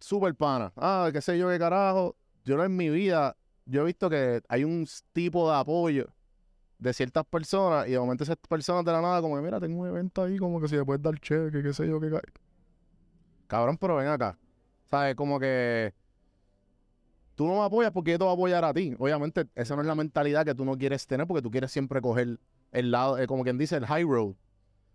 Super pana. Ah, qué sé yo, qué carajo. Yo en mi vida, yo he visto que hay un tipo de apoyo de ciertas personas y de momento esas personas de la nada como que, mira, tengo un evento ahí, como que si le puedes dar cheque, qué sé yo, qué... ca-". Cabrón, pero ven acá. ¿Sabes? Como que tú no me apoyas porque yo te voy a apoyar a ti. Obviamente, esa no es la mentalidad que tú no quieres tener porque tú quieres siempre coger el lado, eh, como quien dice, el high road.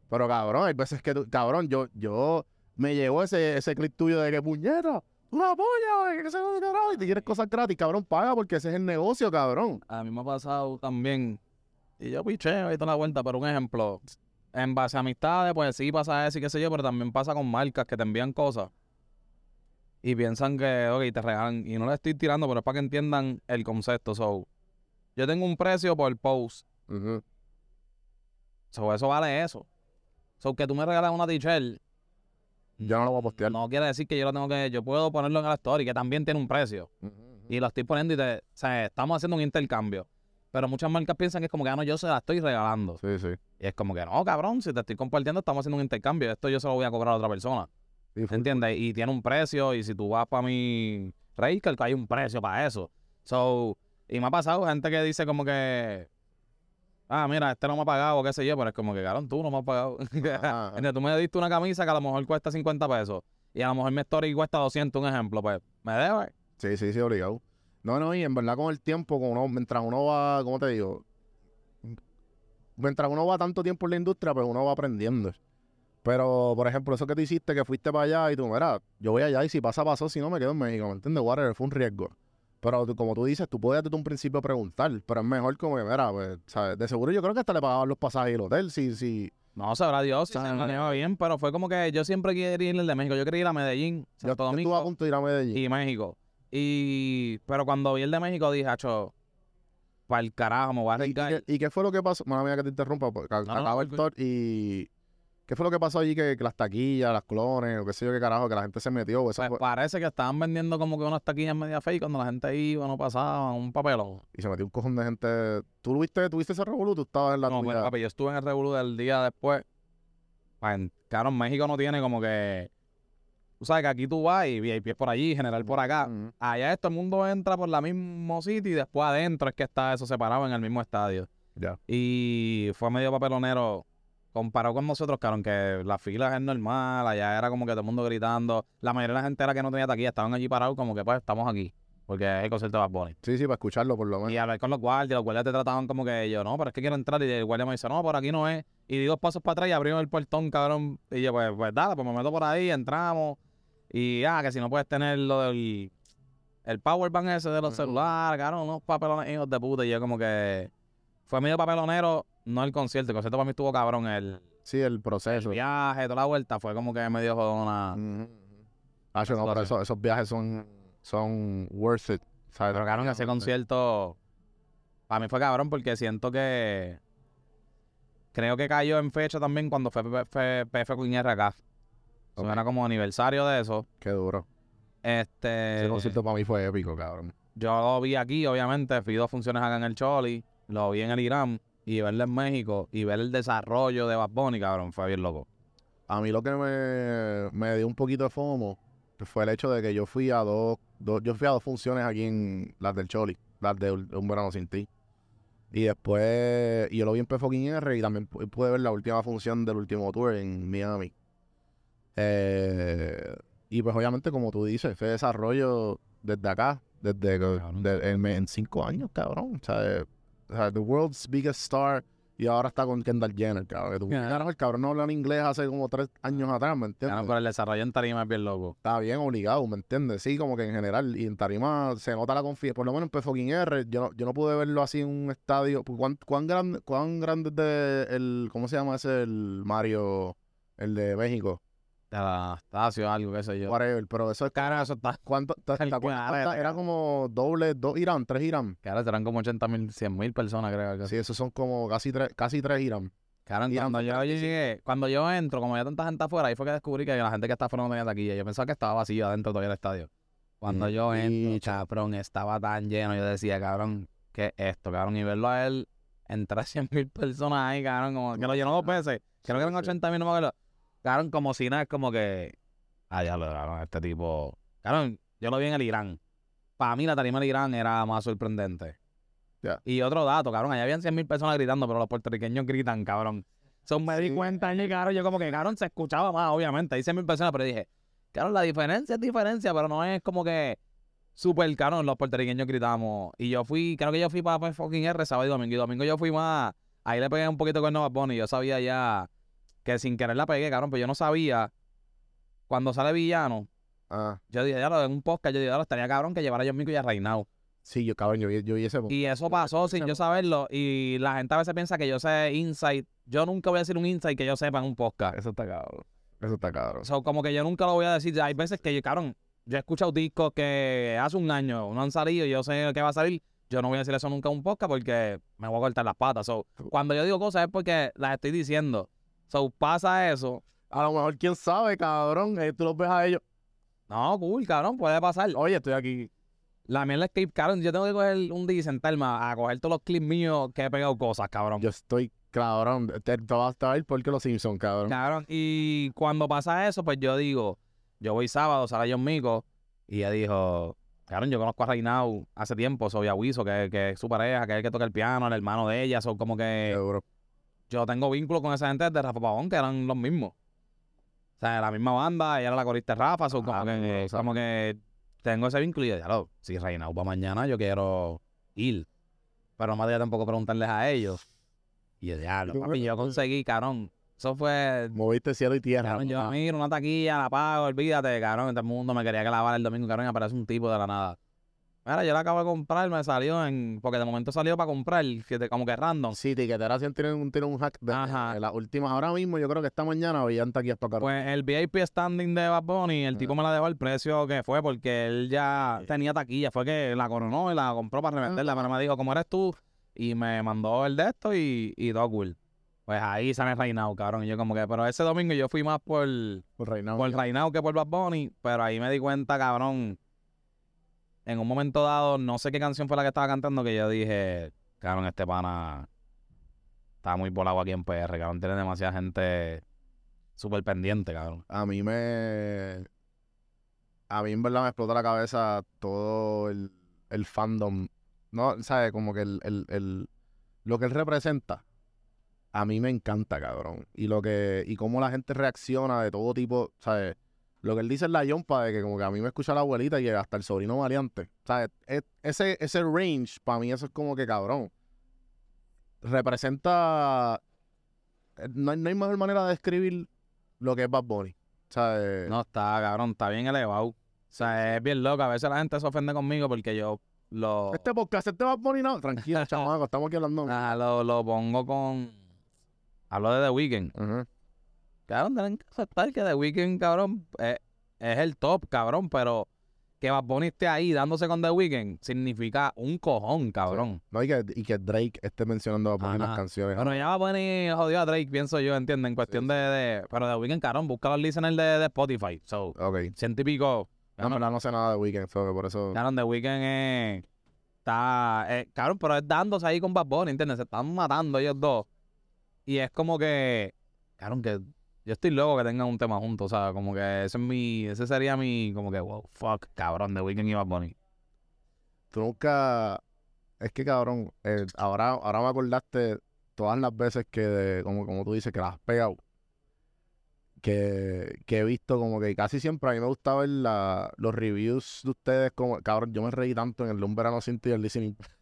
Pero cabrón, hay veces que tú, cabrón, yo, yo me llegó ese, ese clip tuyo de que puñeta, me apoyas, que carajo, y te quieres cosas gratis, cabrón, paga porque ese es el negocio, cabrón. A mí me ha pasado también, y yo picheo y toda la vuelta, pero un ejemplo, en base a amistades, pues sí pasa eso y qué sé yo, pero también pasa con marcas que te envían cosas y piensan que, ok, te regalan, y no le estoy tirando, pero es para que entiendan el concepto. So, yo tengo un precio por post, Ujú. so, eso vale eso. So, que tú me regalas una t-shirt, Yo no lo voy a postear. no quiere decir que yo lo tengo que, yo puedo ponerlo en la story, que también tiene un precio. Y lo estoy poniendo y te, o sea, estamos haciendo un intercambio. Pero muchas marcas piensan que es como que, ah, no, yo se la estoy regalando. Sí, sí. Y es como que, no, cabrón, si te estoy compartiendo, estamos haciendo un intercambio. Esto yo se lo voy a cobrar a otra persona. Sí. ¿Entiendes? Y tiene un precio. Y si tú vas para mi Raker, que hay un precio para eso. So, y me ha pasado gente que dice como que, ah, mira, este no me ha pagado, qué sé yo, pero es como que, cabrón, tú no me has pagado. Ajá, ajá. Tú me diste una camisa que a lo mejor cuesta 50 pesos. Y a lo mejor mi story cuesta 200, un ejemplo. Pues, me debe. Sí, sí, sí, obligado. No, no, y en verdad con el tiempo, con uno, mientras uno va, ¿cómo te digo? Mientras uno va tanto tiempo en la industria, pues uno va aprendiendo. Pero, por ejemplo, eso que tú hiciste, que fuiste para allá y tú, mira, yo voy allá y si pasa, pasó, si no, me quedo en México, ¿me entiendes? Whatever, fue un riesgo. Pero tú- como tú dices, tú puedes desde un principio preguntar, pero es mejor como que, mira, pues, ¿sabes? De seguro yo creo que hasta le pagaban los pasajes y el hotel, si, si, No, sabrá Dios, se manejaba bien, pero fue como que yo siempre quería ir al de México. Yo quería ir a Medellín, yo, Santo yo estuve a punto de ir a Medellín. y México. Y, pero cuando vi el de México dije, acho, para el carajo, me voy a ¿Y, arriesgar. qué, y qué fue lo que pasó? Mala mía que te interrumpa, porque no, acaba el tour y... ¿Qué fue lo que pasó allí? Que, que las taquillas, las clones, o qué sé yo, qué carajo, que la gente se metió. Pues fue- parece que estaban vendiendo como que unas taquillas media fake cuando la gente iba, no pasaba, un papelón. Y se metió un cojón de gente. ¿Tú lo viste, tuviste ese revolú? ¿Tú estabas en la No, pues, papi, yo estuve en el Revolu del día después. En- Claro, México no tiene como que tú sabes que aquí tú vas y VIP es por allí, general por acá. Ujú. Allá esto el mundo entra por la mismo sitio y después adentro es que está eso separado en el mismo estadio. Ya. Y fue medio papelonero comparado con nosotros, cabrón, que la fila es normal, allá era como que todo el mundo gritando. La mayoría de la gente era que no tenía taquilla, estaban allí parados como que pues estamos aquí, porque es el concierto de Bad Bunny. Sí, sí, para escucharlo por lo menos. Y hablar con los guardias, los guardias te trataban como que yo, no, pero es que quiero entrar. Y el guardia me dice, no, por aquí no es. Y di dos pasos para atrás y abrió el portón, cabrón. Y yo, pues, pues dale, pues me meto por ahí, entramos. Y ah, que si no puedes tener lo del el power bank ese de los Ujú. celulares, cabrón, unos papelones hijos de puta. Y yo como que fue medio papelonero, no el concierto. El concierto para mí estuvo cabrón. El, Sí, el el proceso. viaje, toda la vuelta, fue como que medio jodona. Ujú. Hacho, no, pero situación. esos, viajes son, son worth it. ¿sabes? Pero ese concierto para mí fue cabrón porque siento que creo que cayó en fecha también cuando fue PF, PF Queen Acá. Eso. Era como aniversario de eso. Qué duro. Este, Ese concierto para mí fue épico, cabrón. yo lo vi aquí, obviamente, fui dos funciones acá en el Choli, lo vi en el Irán y verlo en México y ver el desarrollo de Bad Bunny, cabrón, fue bien loco. A mí lo que me, me dio un poquito de fomo fue el hecho de que yo fui a dos, dos- yo fui a dos funciones aquí en las del Choli, las de Un Verano Sin Ti. Y después, y yo lo vi en P R y también pu- pude ver la última función del último tour en Miami. Eh, y pues obviamente, como tú dices, ese desarrollo desde acá, desde de- en, en cinco años, cabrón. O sea, eh, o sea, the world's biggest star y ahora está con Kendall Jenner, cabrón. Tú- el cabrón no habla en inglés hace como tres años atrás, ¿me entiendes? Cabrón, pero el desarrollo en tarima es bien loco. Está bien obligado, ¿me entiendes? Sí, como que en general, y en tarima se nota la confianza, por lo menos en fucking R, yo no, yo no pude verlo así en un estadio. pues, ¿Cuán, cuán grande, cuán grande es de el, ¿cómo se llama ese? El Mario, el de México, De estación, algo, qué sé yo. whatever, pero eso es, Cara, eso está. ¿cuánto? era como doble, dos Irán, tres Irán. Cara, serán como 80 mil, 100 mil personas, creo. así. Sí, esos son como casi tres, casi tres Irán. Y cuando yo 35. llegué, cuando yo entro, como había tanta gente afuera, ahí fue que descubrí que la gente que estaba afuera no tenía taquilla. Yo pensaba que estaba vacío adentro todavía del estadio. Cuando Mm, yo entro, y- cabrón, estaba tan lleno. Yo decía, cabrón, ¿qué es esto, cabrón? Y verlo a él, entrar 100 mil personas ahí, cabrón, como que lo llenó dos veces. Creo que eran Sí, sí. 80 mil, no me acuerdo. Cabrón, como si nada, es como que. Ah, ya lo cabrón, este tipo. Cabrón, yo lo vi en el Irán. Para mí, la tarima del Irán era más sorprendente. Y otro dato, cabrón, allá habían 100 mil personas gritando, pero los puertorriqueños gritan, cabrón. So, me di cuenta, y cabrón, yo como que, cabrón, se escuchaba más, obviamente. Hay 100 mil personas, pero dije, cabrón, la diferencia es diferencia, pero no es como que súper cabrón. Los puertorriqueños gritamos. Y yo fui, creo que yo fui para fucking R sábado y domingo. Y domingo yo fui más, ahí le pegué un poquito con Nova Bunny. Yo sabía ya que sin querer la pegué, cabrón, pero yo no sabía cuando sale Villano. Ah, Yo dije, ya lo en un podcast, yo dije, ya lo estaría cabrón que llevara yo Mico y a Reinao. sí, yo, cabrón, yo, vi- yo vi ese. Y eso pasó sin yo saberlo. Y la gente a veces piensa que yo sé insight. Yo nunca voy a decir un insight que yo sepa en un podcast. Eso está cabrón. Eso está cabrón. So, como que yo nunca lo voy a decir. Hay veces que yo, cabrón, yo he escuchado discos que hace un año no han salido y yo sé que va a salir. Yo no voy a decir eso nunca en un podcast porque me voy a cortar las patas. So, cuando yo digo cosas es porque las estoy diciendo. So, pasa eso. A lo mejor, quién sabe, cabrón. eh, tú los ves a ellos. No, cool, cabrón, puede pasar. Oye, estoy aquí. La mierda es que, cabrón, yo tengo que coger un día y sentarme a, coger todos los clips míos que he pegado cosas, cabrón. Yo estoy, cabrón. Te, te vas a ver porque los Simpsons, cabrón. Cabrón, y cuando pasa eso, pues yo digo, yo voy sábado, sale John Mico, y ella dijo, cabrón, yo conozco a Reinao hace tiempo, soy Awiso, que, que es su pareja, que es el que toca el piano, el hermano de ella, son como que Seguro. Yo tengo vínculo con esa gente desde Rafa Pavón, que eran los mismos. O sea, la misma banda, ella era la corista de Rafa, son como, Ah, que, no, sea- como que tengo ese vínculo y yo, diablo, si Reinao va mañana, yo quiero ir. Pero no me tampoco preguntarles a ellos. Y yo, diablo, Tú- papi, yo conseguí, cabrón. Eso fue Moviste cielo y tierra. Cabrón, yo miro una taquilla, la pago, olvídate, cabrón. Todo el mundo me quería clavar el domingo, cabrón, y aparece un tipo de la nada. Mira, yo la acabo de comprar, me salió en. Porque de momento salió para comprar, fíjate, como que random. Sí, Tiquetera siempre tiene un, tiene un hack de, Ajá. de las últimas. Ahora mismo, yo creo que esta mañana veían taquillas para acá. Pues el VIP standing de Bad Bunny, el tipo me la dejó al precio que fue, porque él ya tenía taquilla. Fue que la coronó y la compró para revenderla. Pero me dijo, ¿cómo eres tú? Y me mandó el de esto y, y cool. Pues ahí se me reinado, cabrón. Y yo como que, pero ese domingo yo fui más por. Por Reinao. por que por Bad Bunny, pero ahí me di cuenta, cabrón. En un momento dado, no sé qué canción fue la que estaba cantando, que yo dije, cabrón, este pana está muy volado aquí en PR, cabrón. Tiene demasiada gente súper pendiente, cabrón. A mí me. a mí en verdad me explota la cabeza todo el, el fandom. No, ¿sabes? Como que el, el, el- lo que él representa. A mí me encanta, cabrón. Y lo que, y cómo la gente reacciona de todo tipo, ¿sabes? Lo que él dice en la yompa de que como que a mí me escucha la abuelita y hasta el sobrino variante. ¿Sabes? E- ese, ese range, para mí eso es como que cabrón. Representa. eh, No hay, no hay mejor manera de describir lo que es Bad Bunny. ¿Sabes? No, está, cabrón, está bien elevado. O sea, es bien loco. A veces la gente se ofende conmigo porque yo lo, Este podcast, este Bad Bunny, no. Tranquilo, chamaco, estamos aquí hablando. ah, lo, lo pongo con... Hablo de The Weeknd. Ujú. Cabrón, tienen que aceptar que The Weeknd, cabrón, es, es el top, cabrón, pero que Bad Bunny esté ahí dándose con The Weeknd significa un cojón, cabrón. No, y que, y que Drake esté mencionando a Bad Bunny en las canciones. Bueno, ya Bad Bunny jodió a Drake, pienso yo, entiendo, en cuestión sí. De, de... Pero The Weeknd, cabrón, busca los listeners de, de Spotify. So, Ok. ciento y pico. No, verdad no sé nada de Weekend, so que por eso. Cabrón, The Weeknd es... Está... eh, cabrón, pero es dándose ahí con Bad Bunny, ¿entiendes? Se están matando ellos dos. Y es como que... Cabrón, que... Yo estoy loco que tengan un tema juntos, ¿sabes? Como que ese es mi... Ese sería mi... Como que, wow, fuck, cabrón, The Weeknd y Bad Bunny. Tú nunca. Es que cabrón, eh, ahora, ahora me acordaste todas las veces que, de- como, como tú dices, que las has pegado. Que, que he visto como que casi siempre a mí me gusta ver la- los reviews de ustedes. Como, cabrón, yo me reí tanto en el Un Verano Sin Ti y el listening.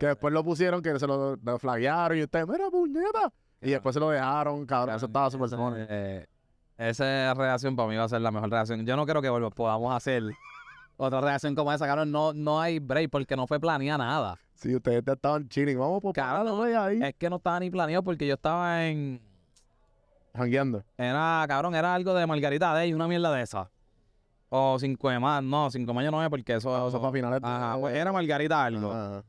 Que después lo pusieron, que se lo, lo flaguearon y ustedes, mira, puñeta. Y después se lo dejaron, cabrón. Eso estaba súper. Eh, esa reacción para mí va a ser la mejor reacción. Yo no creo que vuelva- podamos hacer otra reacción como esa, cabrón. No, no hay break porque no fue planeada nada. Sí, ustedes te estaban chilling. Vamos por Cabrón, no ahí. Es que no estaba ni planeado porque yo estaba en... Jangueando. Era, cabrón, era algo de Margarita Day, una mierda de esa. O cinco de más, no, cinco de mayo no es porque eso... Eso para finales. de- Ajá, pues era Margarita algo. Ajá.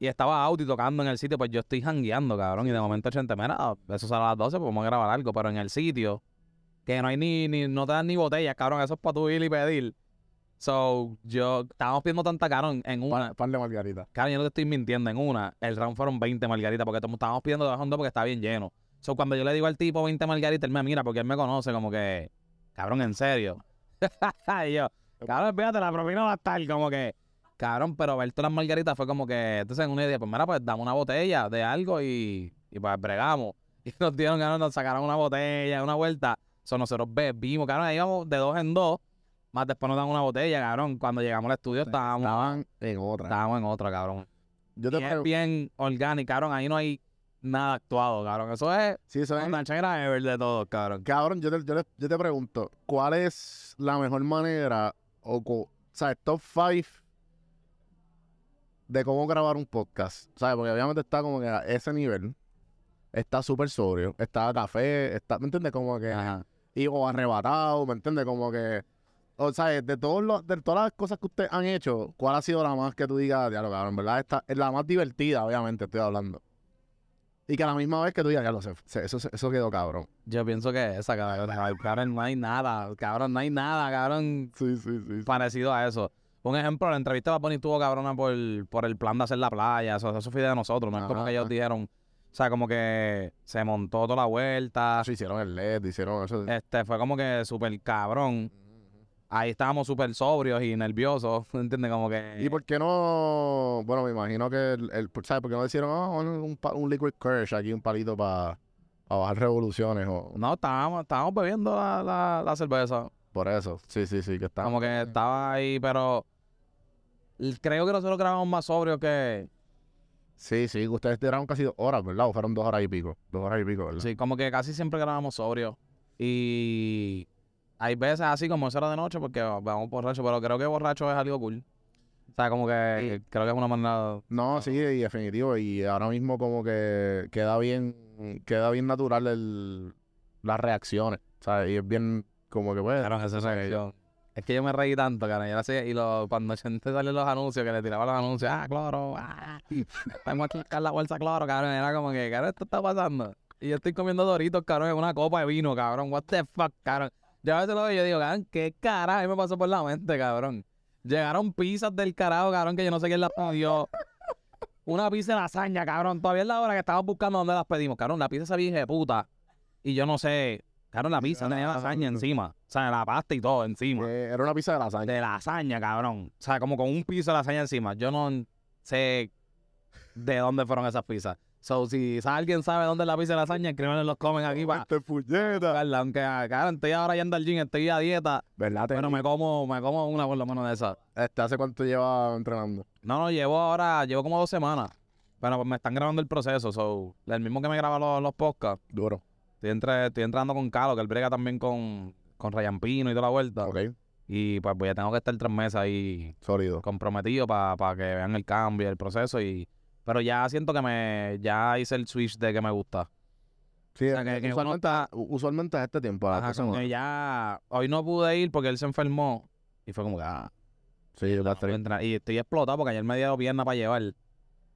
Y estaba Audi tocando en el sitio, pues yo estoy jangueando, cabrón. Y de momento, gente, mira, eso sale a las 12, pues vamos a grabar algo. Pero en el sitio, que no hay ni, ni no te dan ni botellas, cabrón, eso es para tú ir y pedir. So, yo, estábamos pidiendo tanta, cabrón, en una, Pan, pan de margarita. cabrón, yo no te estoy mintiendo, en una, el round fueron 20 margaritas, porque estábamos pidiendo de dos porque está bien lleno. So, cuando yo le digo al tipo 20 margaritas, él me mira, porque él me conoce como que, cabrón, en serio. y yo, cabrón, fíjate, la propina va a estar como que, cabrón, pero ver todas las margaritas fue como que, entonces en una idea, pues mira, pues dame una botella de algo y, y pues bregamos. Y nos dieron, cabrón, nos sacaron una botella, una vuelta. So, nosotros bebimos, cabrón, ahí íbamos de dos en dos, más después nos dan una botella, cabrón. Cuando llegamos al estudio estábamos, Estaban en otra. estábamos en otra, cabrón. Yo te Y es pregunto. bien orgánico, cabrón, ahí no hay nada actuado, cabrón. Eso es Sí, eso es- una changra ever de todos, cabrón. Cabrón, yo te, yo, yo te pregunto, ¿cuál es la mejor manera o, co- sabes, top 5 de cómo grabar un podcast? ¿Sabes? Porque obviamente está como que a ese nivel, está súper sobrio, está café, está, ¿me entiendes? Como que, Ajá. y, o arrebatado, ¿me entiendes? Como que, o sea, de, todos los, de todas las cosas que ustedes han hecho, ¿cuál ha sido la más que tú digas, cabrón, en verdad, esta es la más divertida, obviamente, estoy hablando? Y que a la misma vez que tú digas, ya lo sé, eso, eso quedó cabrón. Yo pienso que esa, cabrón. Cabrón, no hay nada, cabrón, no hay nada, cabrón, Sí, sí, sí. parecido a eso. Un ejemplo, la entrevista de Bad Bunny estuvo cabrona por, por el plan de hacer la playa. Eso, eso fue de nosotros, no es como que ellos dijeron. O sea, como que se montó toda la vuelta. Eso hicieron el LED, hicieron eso. Este, fue como que súper cabrón. Ahí estábamos súper sobrios y nerviosos, ¿entiendes? Como que... ¿Y por qué no? Bueno, me imagino que el, el- ¿sabes? ¿Por qué no hicieron ah, un, un, pa- un liquid courage aquí, un palito para bajar revoluciones o No, estábamos, estábamos bebiendo la, la, la cerveza. Por eso? Sí, sí, sí, que está. Como que estaba ahí, pero creo que nosotros grabamos más sobrio que... Sí, sí, ustedes duraron casi dos horas, ¿verdad? O fueron dos horas y pico. Dos horas y pico, ¿verdad? Sí, como que casi siempre grabamos sobrio. Y hay veces así como eso era de noche porque vamos borrachos, pero creo que borracho es algo cool. O sea, como que creo que es una manera... No, sí, y definitivo. Y ahora mismo como que queda bien, queda bien natural el, las reacciones. ¿Sabes? Y es bien como que pues. Claro, esa reacción. Es que yo me reí tanto, cara. Y, ahora sí, y lo, cuando gente salen los anuncios, que le tiraba los anuncios, ah, cloro, ah, tengo aquí acá la bolsa cloro, cabrón. Era como que, cabrón, esto está pasando. Y yo estoy comiendo doritos, cabrón, en una copa de vino, cabrón. What the fuck, cabrón. Yo a veces lo veo y yo digo, cabrón, qué carajo me pasó por la mente, cabrón. Llegaron pizzas del carajo, cabrón, que yo no sé quién las pidió. Una pizza de lasaña, cabrón. Todavía es la hora que estamos buscando dónde las pedimos, cabrón. La pizza vieja de puta. Y yo no sé, Cabrón, la pizza tenía lasaña encima. O sea, la pasta y todo encima. Eh, era una pizza de lasaña. De lasaña, cabrón. O sea, como con un piso de lasaña encima. Yo no sé de dónde fueron esas pizzas. So, si alguien sabe dónde es la pizza de lasaña, escríbanlo en los comen aquí para Este puñeta. Aunque, ah, cabrón, estoy ahora yendo al gym, estoy a dieta. ¿Verdad? Pero me como, me como una por lo menos de esas. Este, ¿Hace cuánto lleva entrenando? No, no, llevo ahora, llevo como dos semanas. Pero pues me están grabando el proceso. So, el mismo que me graba los, los podcasts. Duro. Estoy, entre, estoy entrando con Calo, que él brega también con, con Ryan Pino y toda la vuelta. Ok. Y pues voy a tengo que estar tres meses ahí Sólido. comprometido para que vean el cambio, el proceso. y Pero ya siento que me ya hice el switch de que me gusta. Sí, O sea, que- que uno usualmente, está- usualmente es este tiempo. a Ajá, que ya hoy no pude ir porque él se enfermó. Y fue como que, ah, Sí, no puedo entrenar. Y estoy explotado porque ayer me dio pierna para llevar.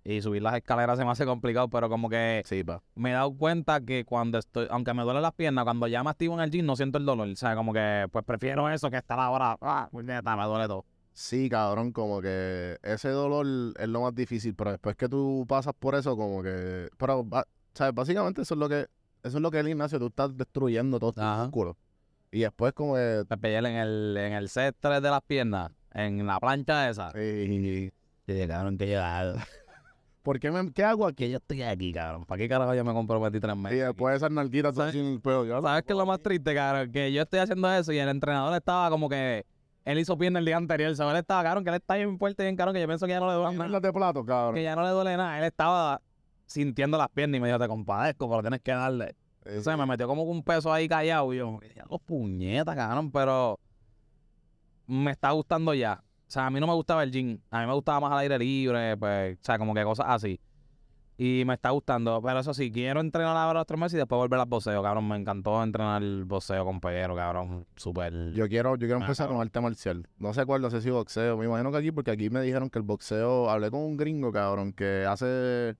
Y subir las escaleras se me hace complicado, pero como que Sí, pa. me he dado cuenta que cuando estoy, aunque me duelen las piernas, cuando ya me activo en el gym no siento el dolor. O sea, como que pues prefiero eso que estar ahora, ah, puñeta, me duele todo. Sí, cabrón, como que ese dolor es lo más difícil, pero después que tú pasas por eso, como que... Pero, ¿sabes? Básicamente eso es lo que... Eso es lo que el gimnasio, tú estás destruyendo todos tus Ajá. músculos. Y después como que... Me pegué en el, en el set 3 de las piernas, en la plancha esa. y- Y cabrón, que llegado. ¿Por qué, me, qué hago aquí? Yo estoy aquí, cabrón. ¿Para qué carajo yo me comprometí tres Y meses? aquí? después esas nalguitas sin el pelo. Yo, ¿Sabes qué es lo más triste, cabrón? Que yo estoy haciendo eso y el entrenador estaba como que. Él hizo pierna el día anterior, ¿sabes? Él estaba, cabrón, que él está bien fuerte, bien cabrón, que yo pienso que ya no le duele nada. De plato, cabrón. Que ya no le duele nada. Él estaba sintiendo las piernas y me dijo, te compadezco, pero tienes que darle. Eh, O sea, me metió como un peso ahí callado y yo, los puñetas, cabrón, pero me está gustando ya. O sea, a mí no me gustaba el gym. A mí me gustaba más al aire libre, pues, o sea, como que cosas así. Y me está gustando. Pero eso sí, quiero entrenar ahora los tres meses y después volver al boxeo, cabrón. Me encantó entrenar el boxeo con Peguero, cabrón. Súper. Yo quiero, yo quiero Ah, empezar con arte marcial. No sé cuál, no sé si boxeo. Me imagino que aquí, porque aquí me dijeron que el boxeo, hablé con un gringo, cabrón, que hace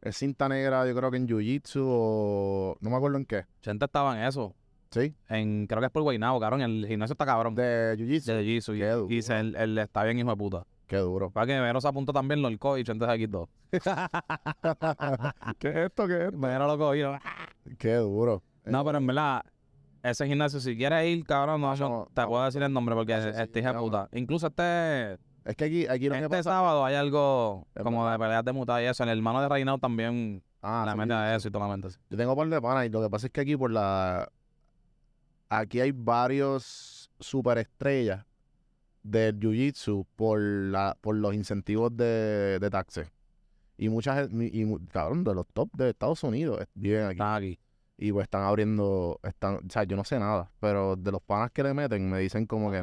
es cinta negra, yo creo que en jiu-jitsu o no me acuerdo en qué. Chente estaba en eso. ¿Sí? En, creo que es por Guaynabo, cabrón. El gimnasio está cabrón. De, De jiu-jitsu. Jiu-Jitsu. Qué Y, y se- él, él está bien hijo de puta. Qué duro. Para que Vero se apuntó también, lo alcohol y Chente se quitó. ¿Qué es esto? ¿Qué es esto? Vero lo cogió. Qué duro. No, pero en verdad, ese gimnasio, si quieres ir, cabrón, no, yo No, te no. puedo decir el nombre porque sí, este hija de puta. Incluso este, Es que aquí, aquí lo que este pasa... sábado hay algo Es como de peleas de mutada y eso. El hermano de Reinao también Ah, le sí, mete a eso y toda la mente. Yo tengo par de panas y lo que pasa es que aquí por la... Aquí hay varios superestrellas del jiu-jitsu por, la, por los incentivos de, de taxes. Y muchas y, cabrón, de los top de Estados Unidos eh, viven aquí. Están aquí. Y pues están abriendo, están, o sea, yo no sé nada, pero de los panas que le meten me dicen como que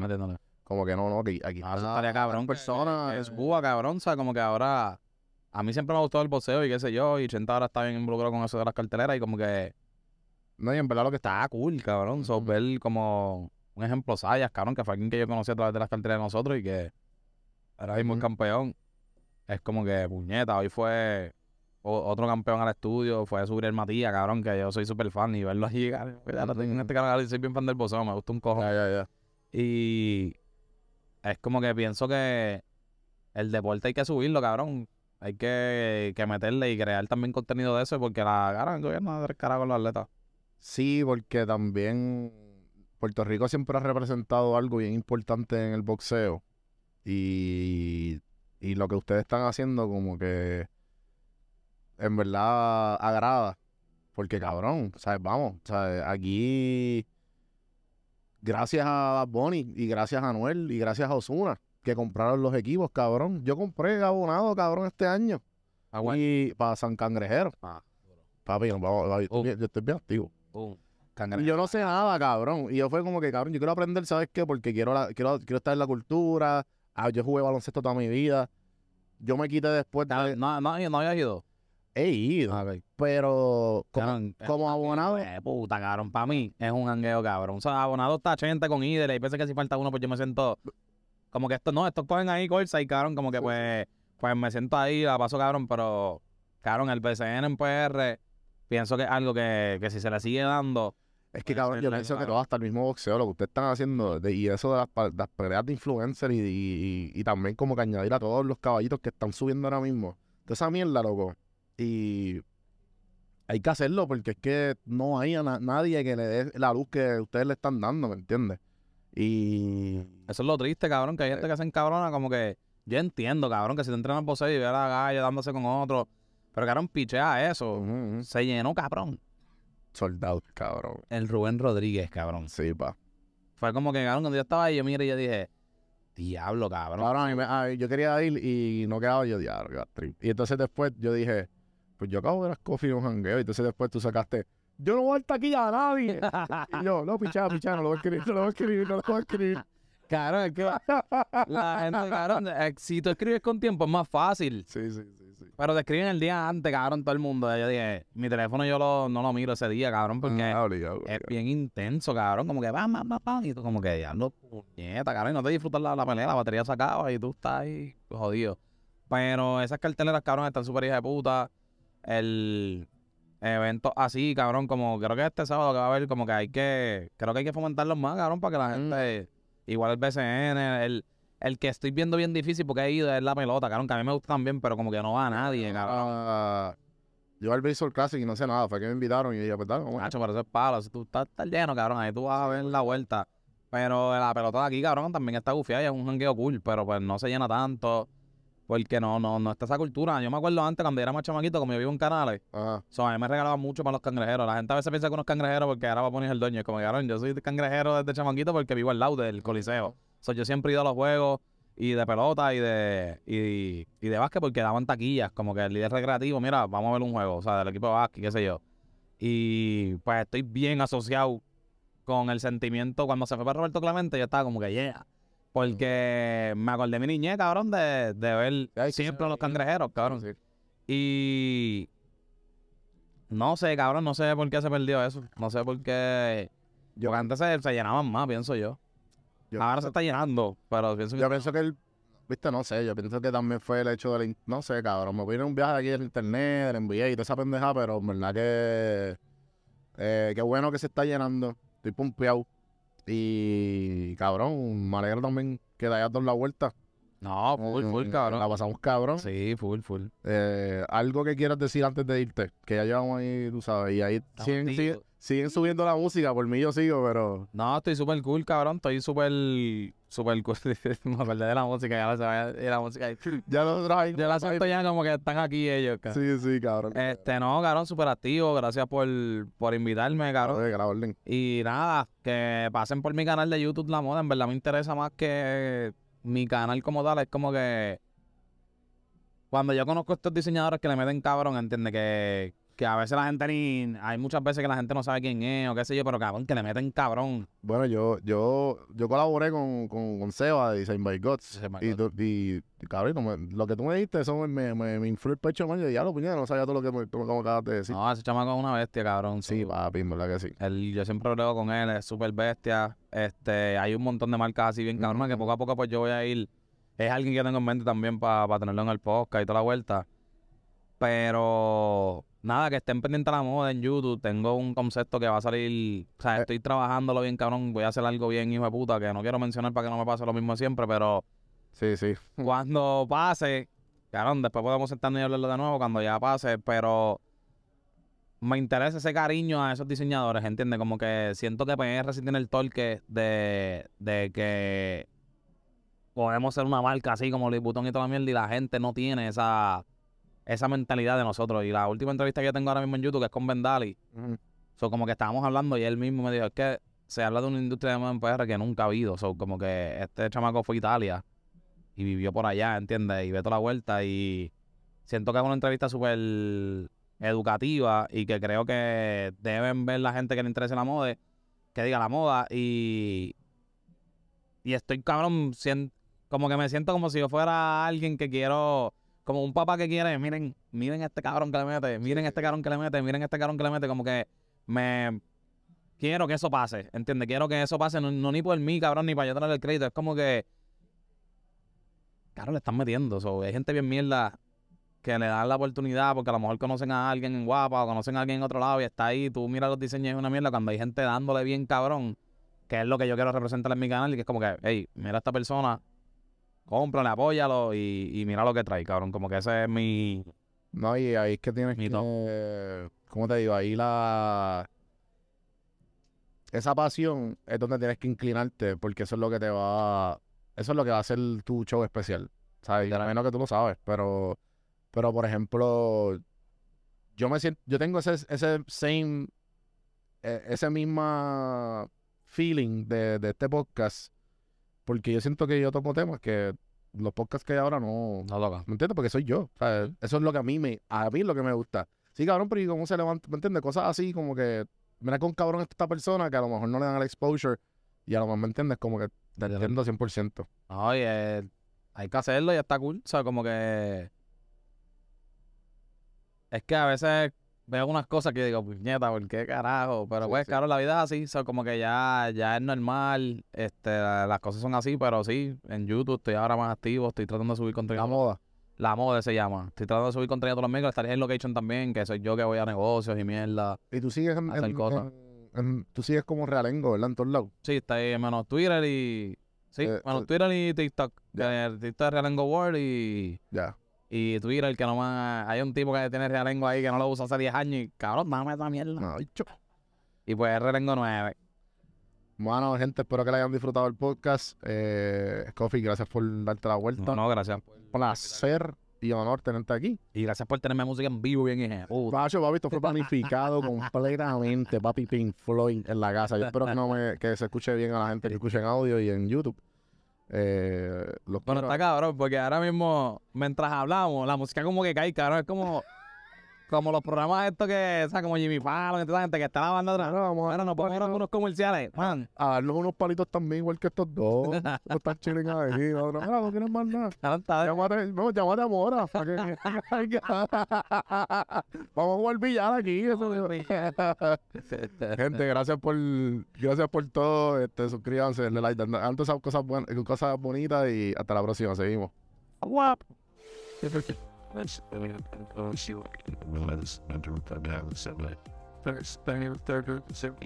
como que no, no, que aquí Ah, estaría cabrón. personas, Es eh, Cuba, cabrón. O sea, como que ahora. A mí siempre me ha gustado el boxeo y qué sé yo. Y Chente ahora está bien involucrado con eso de las carteleras y como que No, y en verdad lo que está está cool, cabrón. So, ver como un ejemplo Sayas, cabrón, que fue alguien que yo conocí a través de las carteleras de nosotros y que ahora mismo es campeón. Es como que, puñeta, hoy fue otro campeón al estudio, fue Suriel Matías, cabrón, que yo soy súper fan y verlo allí, cabrón, ya lo tengo en este canal y soy bien fan del boxeo, me gusta un cojo. Ya, ya, ya. Y es como que pienso que el deporte hay que subirlo, cabrón. Hay que, que meterle y crear también contenido de eso, porque la cara del gobierno de cara con los atletas. Sí, porque también Puerto Rico siempre ha representado algo bien importante en el boxeo. Y, y lo que ustedes están haciendo como que en verdad agrada. Porque cabrón, ¿sabes? Vamos, ¿sabes? Aquí gracias a Bunny y gracias a Anuel y gracias a Osuna que compraron los equipos, cabrón. Yo compré abonado, cabrón, este año. Ah, bueno. Y para San Cangrejero. Ah, Papi, vamos, vamos, Oh. yo estoy bien activo. Pum, Y cangrejo. yo no sé nada, cabrón. Y yo fue como que, cabrón, yo quiero aprender, ¿sabes qué? Porque quiero, la- quiero, quiero estar en la cultura. Ah, yo jugué baloncesto toda mi vida. Yo me quité después de... No, no, no habías ido. He ido, Ah, ok. pero como, Cabrón, como un abonado... eh, puta, cabrón. Para mí es un jangueo, cabrón. O sea, abonado está 80 con ídolo y veces que si falta uno, pues yo me siento como que esto, no, estos cogen ahí Corsa y cabrón, como que pues, pues me siento ahí, la paso cabrón, pero cabrón, el BCN en PR, pienso que es algo que, que si se le sigue dando, Es que, Puede cabrón, yo pienso que todo hasta el mismo boxeo, lo que ustedes están haciendo, de- y eso de las, las peleas de influencer y, y- y también como que añadir a todos los caballitos que están subiendo ahora mismo. Toda esa mierda, loco. Y hay que hacerlo porque es que no hay a na- nadie que le dé la luz que ustedes le están dando, ¿me entiendes? Y Eso es lo triste, cabrón, que hay gente que se encabrona como que... Yo entiendo, cabrón, que si te entrenas boxeo y ve a la galla dándose con otro... Pero, cabrón, pichea eso. ujú, Se llenó, cabrón. soldado, cabrón. El Rubén Rodríguez, cabrón. Sí, pa. Fue como que, cabrón, cuando yo estaba ahí, yo miré y yo dije... Diablo, cabrón. Cabrón, a me- a- yo quería ir y no quedaba yo diablo. Y entonces después yo dije, pues yo acabo de las coffee en un jangueo. Y entonces después tú sacaste, yo no voy a taquilla a nadie. y yo, no, pichá, pichá, no lo voy a escribir, no lo voy a escribir, no lo voy a escribir. Cabrón, es que la gente, cabrón, eh, si tú escribes con tiempo es más fácil. Sí, sí, sí. Pero te escriben el día antes, cabrón, todo el mundo. Yo dije, mi teléfono yo lo, no lo miro ese día, cabrón, porque Ah, obligado, es bien intenso, cabrón. Como que pam, pam, pam. Y tú como que diablo, puñeta, cabrón. Y no te disfrutas la, la pelea, la batería se acaba y tú estás ahí jodido. Pero esas carteleras, cabrón, están súper hijas de puta. El evento así, cabrón, como creo que este sábado que va a haber, como que hay que, creo que hay que fomentarlos más, cabrón, para que la Mm. gente, igual el BCN, el, el que estoy viendo bien difícil porque he ido es la pelota, cabrón, que a mí me gusta también, pero como que no va a nadie, cabrón. Ah, yo al Baseball Classic y no sé nada, fue que me invitaron y yo pues vamos. Nacho, pero eso es palo. Tú estás, estás lleno, cabrón, ahí tú vas a ver la vuelta. Pero la pelota de aquí, cabrón, también está gufiada y es un jangueo cool, pero pues no se llena tanto. Porque no, no, no está esa cultura. Yo me acuerdo antes cuando era más chamaquito, como yo vivo en Canales, Ajá. so, a mí me regalaban mucho para los cangrejeros. La gente a veces piensa que unos cangrejeros porque ahora va a poner el dueño. Es como, cabrón, yo soy cangrejero desde chamaquito porque vivo al lado del coliseo. So, yo siempre he ido a los juegos y de pelota y de y, y de básquet porque daban taquillas, como que el líder recreativo, mira, vamos a ver un juego, o sea, del equipo de básquet, qué sé yo. Y pues estoy bien asociado con el sentimiento cuando se fue para Roberto Clemente, yo estaba como que yeah. Porque me acordé de mi niñez, cabrón, de, de ver Ay, que siempre se los cangrejeros, cabrón. Sí. Y no sé, cabrón, no sé por qué se perdió eso. No sé por qué. Yo- Porque antes se, se llenaban más, pienso yo. Yo- Ahora se está llenando, pero pienso que Yo pienso que el, viste, no sé, yo pienso que también fue el hecho del, no sé, cabrón, me a un viaje aquí en internet, del NBA y toda esa pendeja, pero en verdad que, eh, qué bueno que se está llenando, estoy pompeado y, cabrón, me alegra también que te hayas dado la vuelta. No, full, full, La cabrón. pasamos cabrón. Sí, full, full. Eh, algo que quieras decir antes de irte, que ya llevamos ahí, tú sabes, y ahí siguen, siguen subiendo la música, por mí yo sigo, pero... No, estoy súper cool, cabrón. Estoy súper, súper cool. me acordé de la música, ya la música. Ya nosotros ahí... Yo la siento ya como que están aquí ellos, cabrón. Sí, sí, cabrón. Este, no, cabrón, súper activo. Gracias por, por invitarme, cabrón. Oye, que la orden. Y nada, que pasen por mi canal de YouTube La Moda. En verdad me interesa más que mi canal como tal. Es como que cuando yo conozco a estos diseñadores que le meten cabrón, entiende que, que a veces la gente ni. Hay muchas veces que la gente no sabe quién es o qué sé yo, pero cabrón, que le meten cabrón. Bueno, yo, yo, yo colaboré con, con, con Seba de Design by Gods. Y, tú- y, y, cabrón, tú me- lo que tú me diste, eso me, me, me infló el pecho, man. Yo ya lo puñal, no sabía todo lo que me, tú me acabas de decir. No, ese chamaco es una bestia, cabrón. sí, So, papi, en verdad que sí. él- yo siempre leo con él, es súper bestia. Este, hay un montón de marcas así bien cabronas que poco a poco pues yo voy a ir. Es alguien que tengo en mente también para tenerlo en el podcast y toda la vuelta. Pero nada, que estén pendientes a la moda en YouTube. Tengo un concepto que va a salir. O sea, Eh. estoy trabajándolo bien, cabrón. Voy a hacer algo bien, hijo de puta, que no quiero mencionar para que no me pase lo mismo siempre, pero Sí, sí. cuando pase, cabrón, después podemos sentarnos y hablarlo de nuevo cuando ya pase, pero me interesa ese cariño a esos diseñadores, ¿entiendes? Como que siento que PR sí tiene el torque de, de que podemos ser una marca así como Louis Vuitton y toda la mierda y la gente no tiene esa, esa mentalidad de nosotros. Y la última entrevista que yo tengo ahora mismo en YouTube, que es con Vendali. So, como que estábamos hablando y él mismo me dijo, es que se habla de una industria de moda en PR que nunca ha habido. So, como que este chamaco fue a Italia y vivió por allá, ¿entiendes? Y ve toda la vuelta y siento que es una entrevista súper educativa y que creo que deben ver la gente que le interese la moda, que diga la moda y... Y estoy, cabrón, como que me siento como si yo fuera alguien que quiero... Como un papá que quiere, miren, miren este cabrón que le mete, miren este cabrón que le mete, miren este cabrón que le mete, como que me quiero que eso pase, ¿entiendes? Quiero que eso pase, no, no ni por mí, cabrón, ni para yo tener el crédito. Es como que, claro, le están metiendo. So, hay gente bien mierda que le dan la oportunidad porque a lo mejor conocen a alguien en Guapa o conocen a alguien en otro lado y está ahí, tú miras los diseños y es una mierda cuando hay gente dándole bien cabrón, que es lo que yo quiero representar en mi canal y que es como que, hey, mira a esta persona, cómprale, apóyalo y, y mira lo que trae, cabrón. Como que ese es mi, No, y ahí es que tienes que... ¿Cómo te digo? Ahí la... Esa pasión es donde tienes que inclinarte porque eso es lo que te va... Eso es lo que va a hacer tu show especial. ¿Sabes? A menos que tú lo sabes, pero... Pero, por ejemplo, yo me siento... Yo tengo ese, ese same... eh, ese misma feeling de, de este podcast porque yo siento que yo toco temas que los podcasts que hay ahora no... No toca. ¿Me entiendes? Porque soy yo. ¿sabes? Eso es lo que a mí me, a mí es lo que me gusta. Sí, cabrón, pero ¿y cómo se levanta? ¿Me entiendes? Cosas así como que, mira con cabrón esta persona que a lo mejor no le dan el exposure y a lo mejor, ¿me entiendes? Como que te entiendo 100%. Oye, hay que hacerlo y está cool. O sea, como que. Es que a veces veo unas cosas que digo, puñeta, ¿por qué carajo? Pero Sí, pues, sí. claro, la vida es así. O sea, como que ya, ya es normal. Este, la- las cosas son así, pero sí, en YouTube estoy ahora más activo, estoy tratando de subir contenido. La moda. La moda se llama. Estoy tratando de subir contenido todos los miércoles. Estaría en Location también, que soy yo que voy a negocios y mierda. Y tú sigues en, Hacer en- cosas. en- tú sigues como realengo, ¿verdad? En todos lados. Sí, está ahí menos Twitter y. Sí, Eh, menos eh, Twitter y TikTok. Que el TikTok es Realengo World y. Ya. Y Twitter, que no más. Hay un tipo que tiene Realengo ahí que no lo usa hace 10 años y cabrón, dame esa mierda. Bicho. Y pues es Realengo 9. Bueno, gente, espero que le hayan disfrutado el podcast. Eh, Coffee, gracias por darte la vuelta. No, no, gracias. Placer y honor tenerte aquí. Y gracias por tenerme música en vivo bien hija. Pacho, papi, esto fue planificado completamente, papi Pink Floyd en la casa. Yo espero que, no me, que se escuche bien a la gente que escuche en audio y en YouTube. Eh, los Bueno, quiero- está cabrón, porque ahora mismo, mientras hablamos, la música como que cae, cabrón. Es como. Como los programas estos que, o sea, como Jimmy Fallon, esa gente que está la banda atrás. Claro, vamos a- Ahora nos ponemos unos comerciales. Man, a darnos unos palitos también, igual que estos dos. no están chilling ahí. No, no, no quieres más nada. Llámate, no, llámate a Mora. que- Vamos a jugar billar aquí. eso- Gente, gracias por gracias por todo. Este, suscríbanse, denle like, dan- hagan todas esas cosas, buenas, cosas bonitas y hasta la próxima. Seguimos. Guap. Thursday, third, third, third,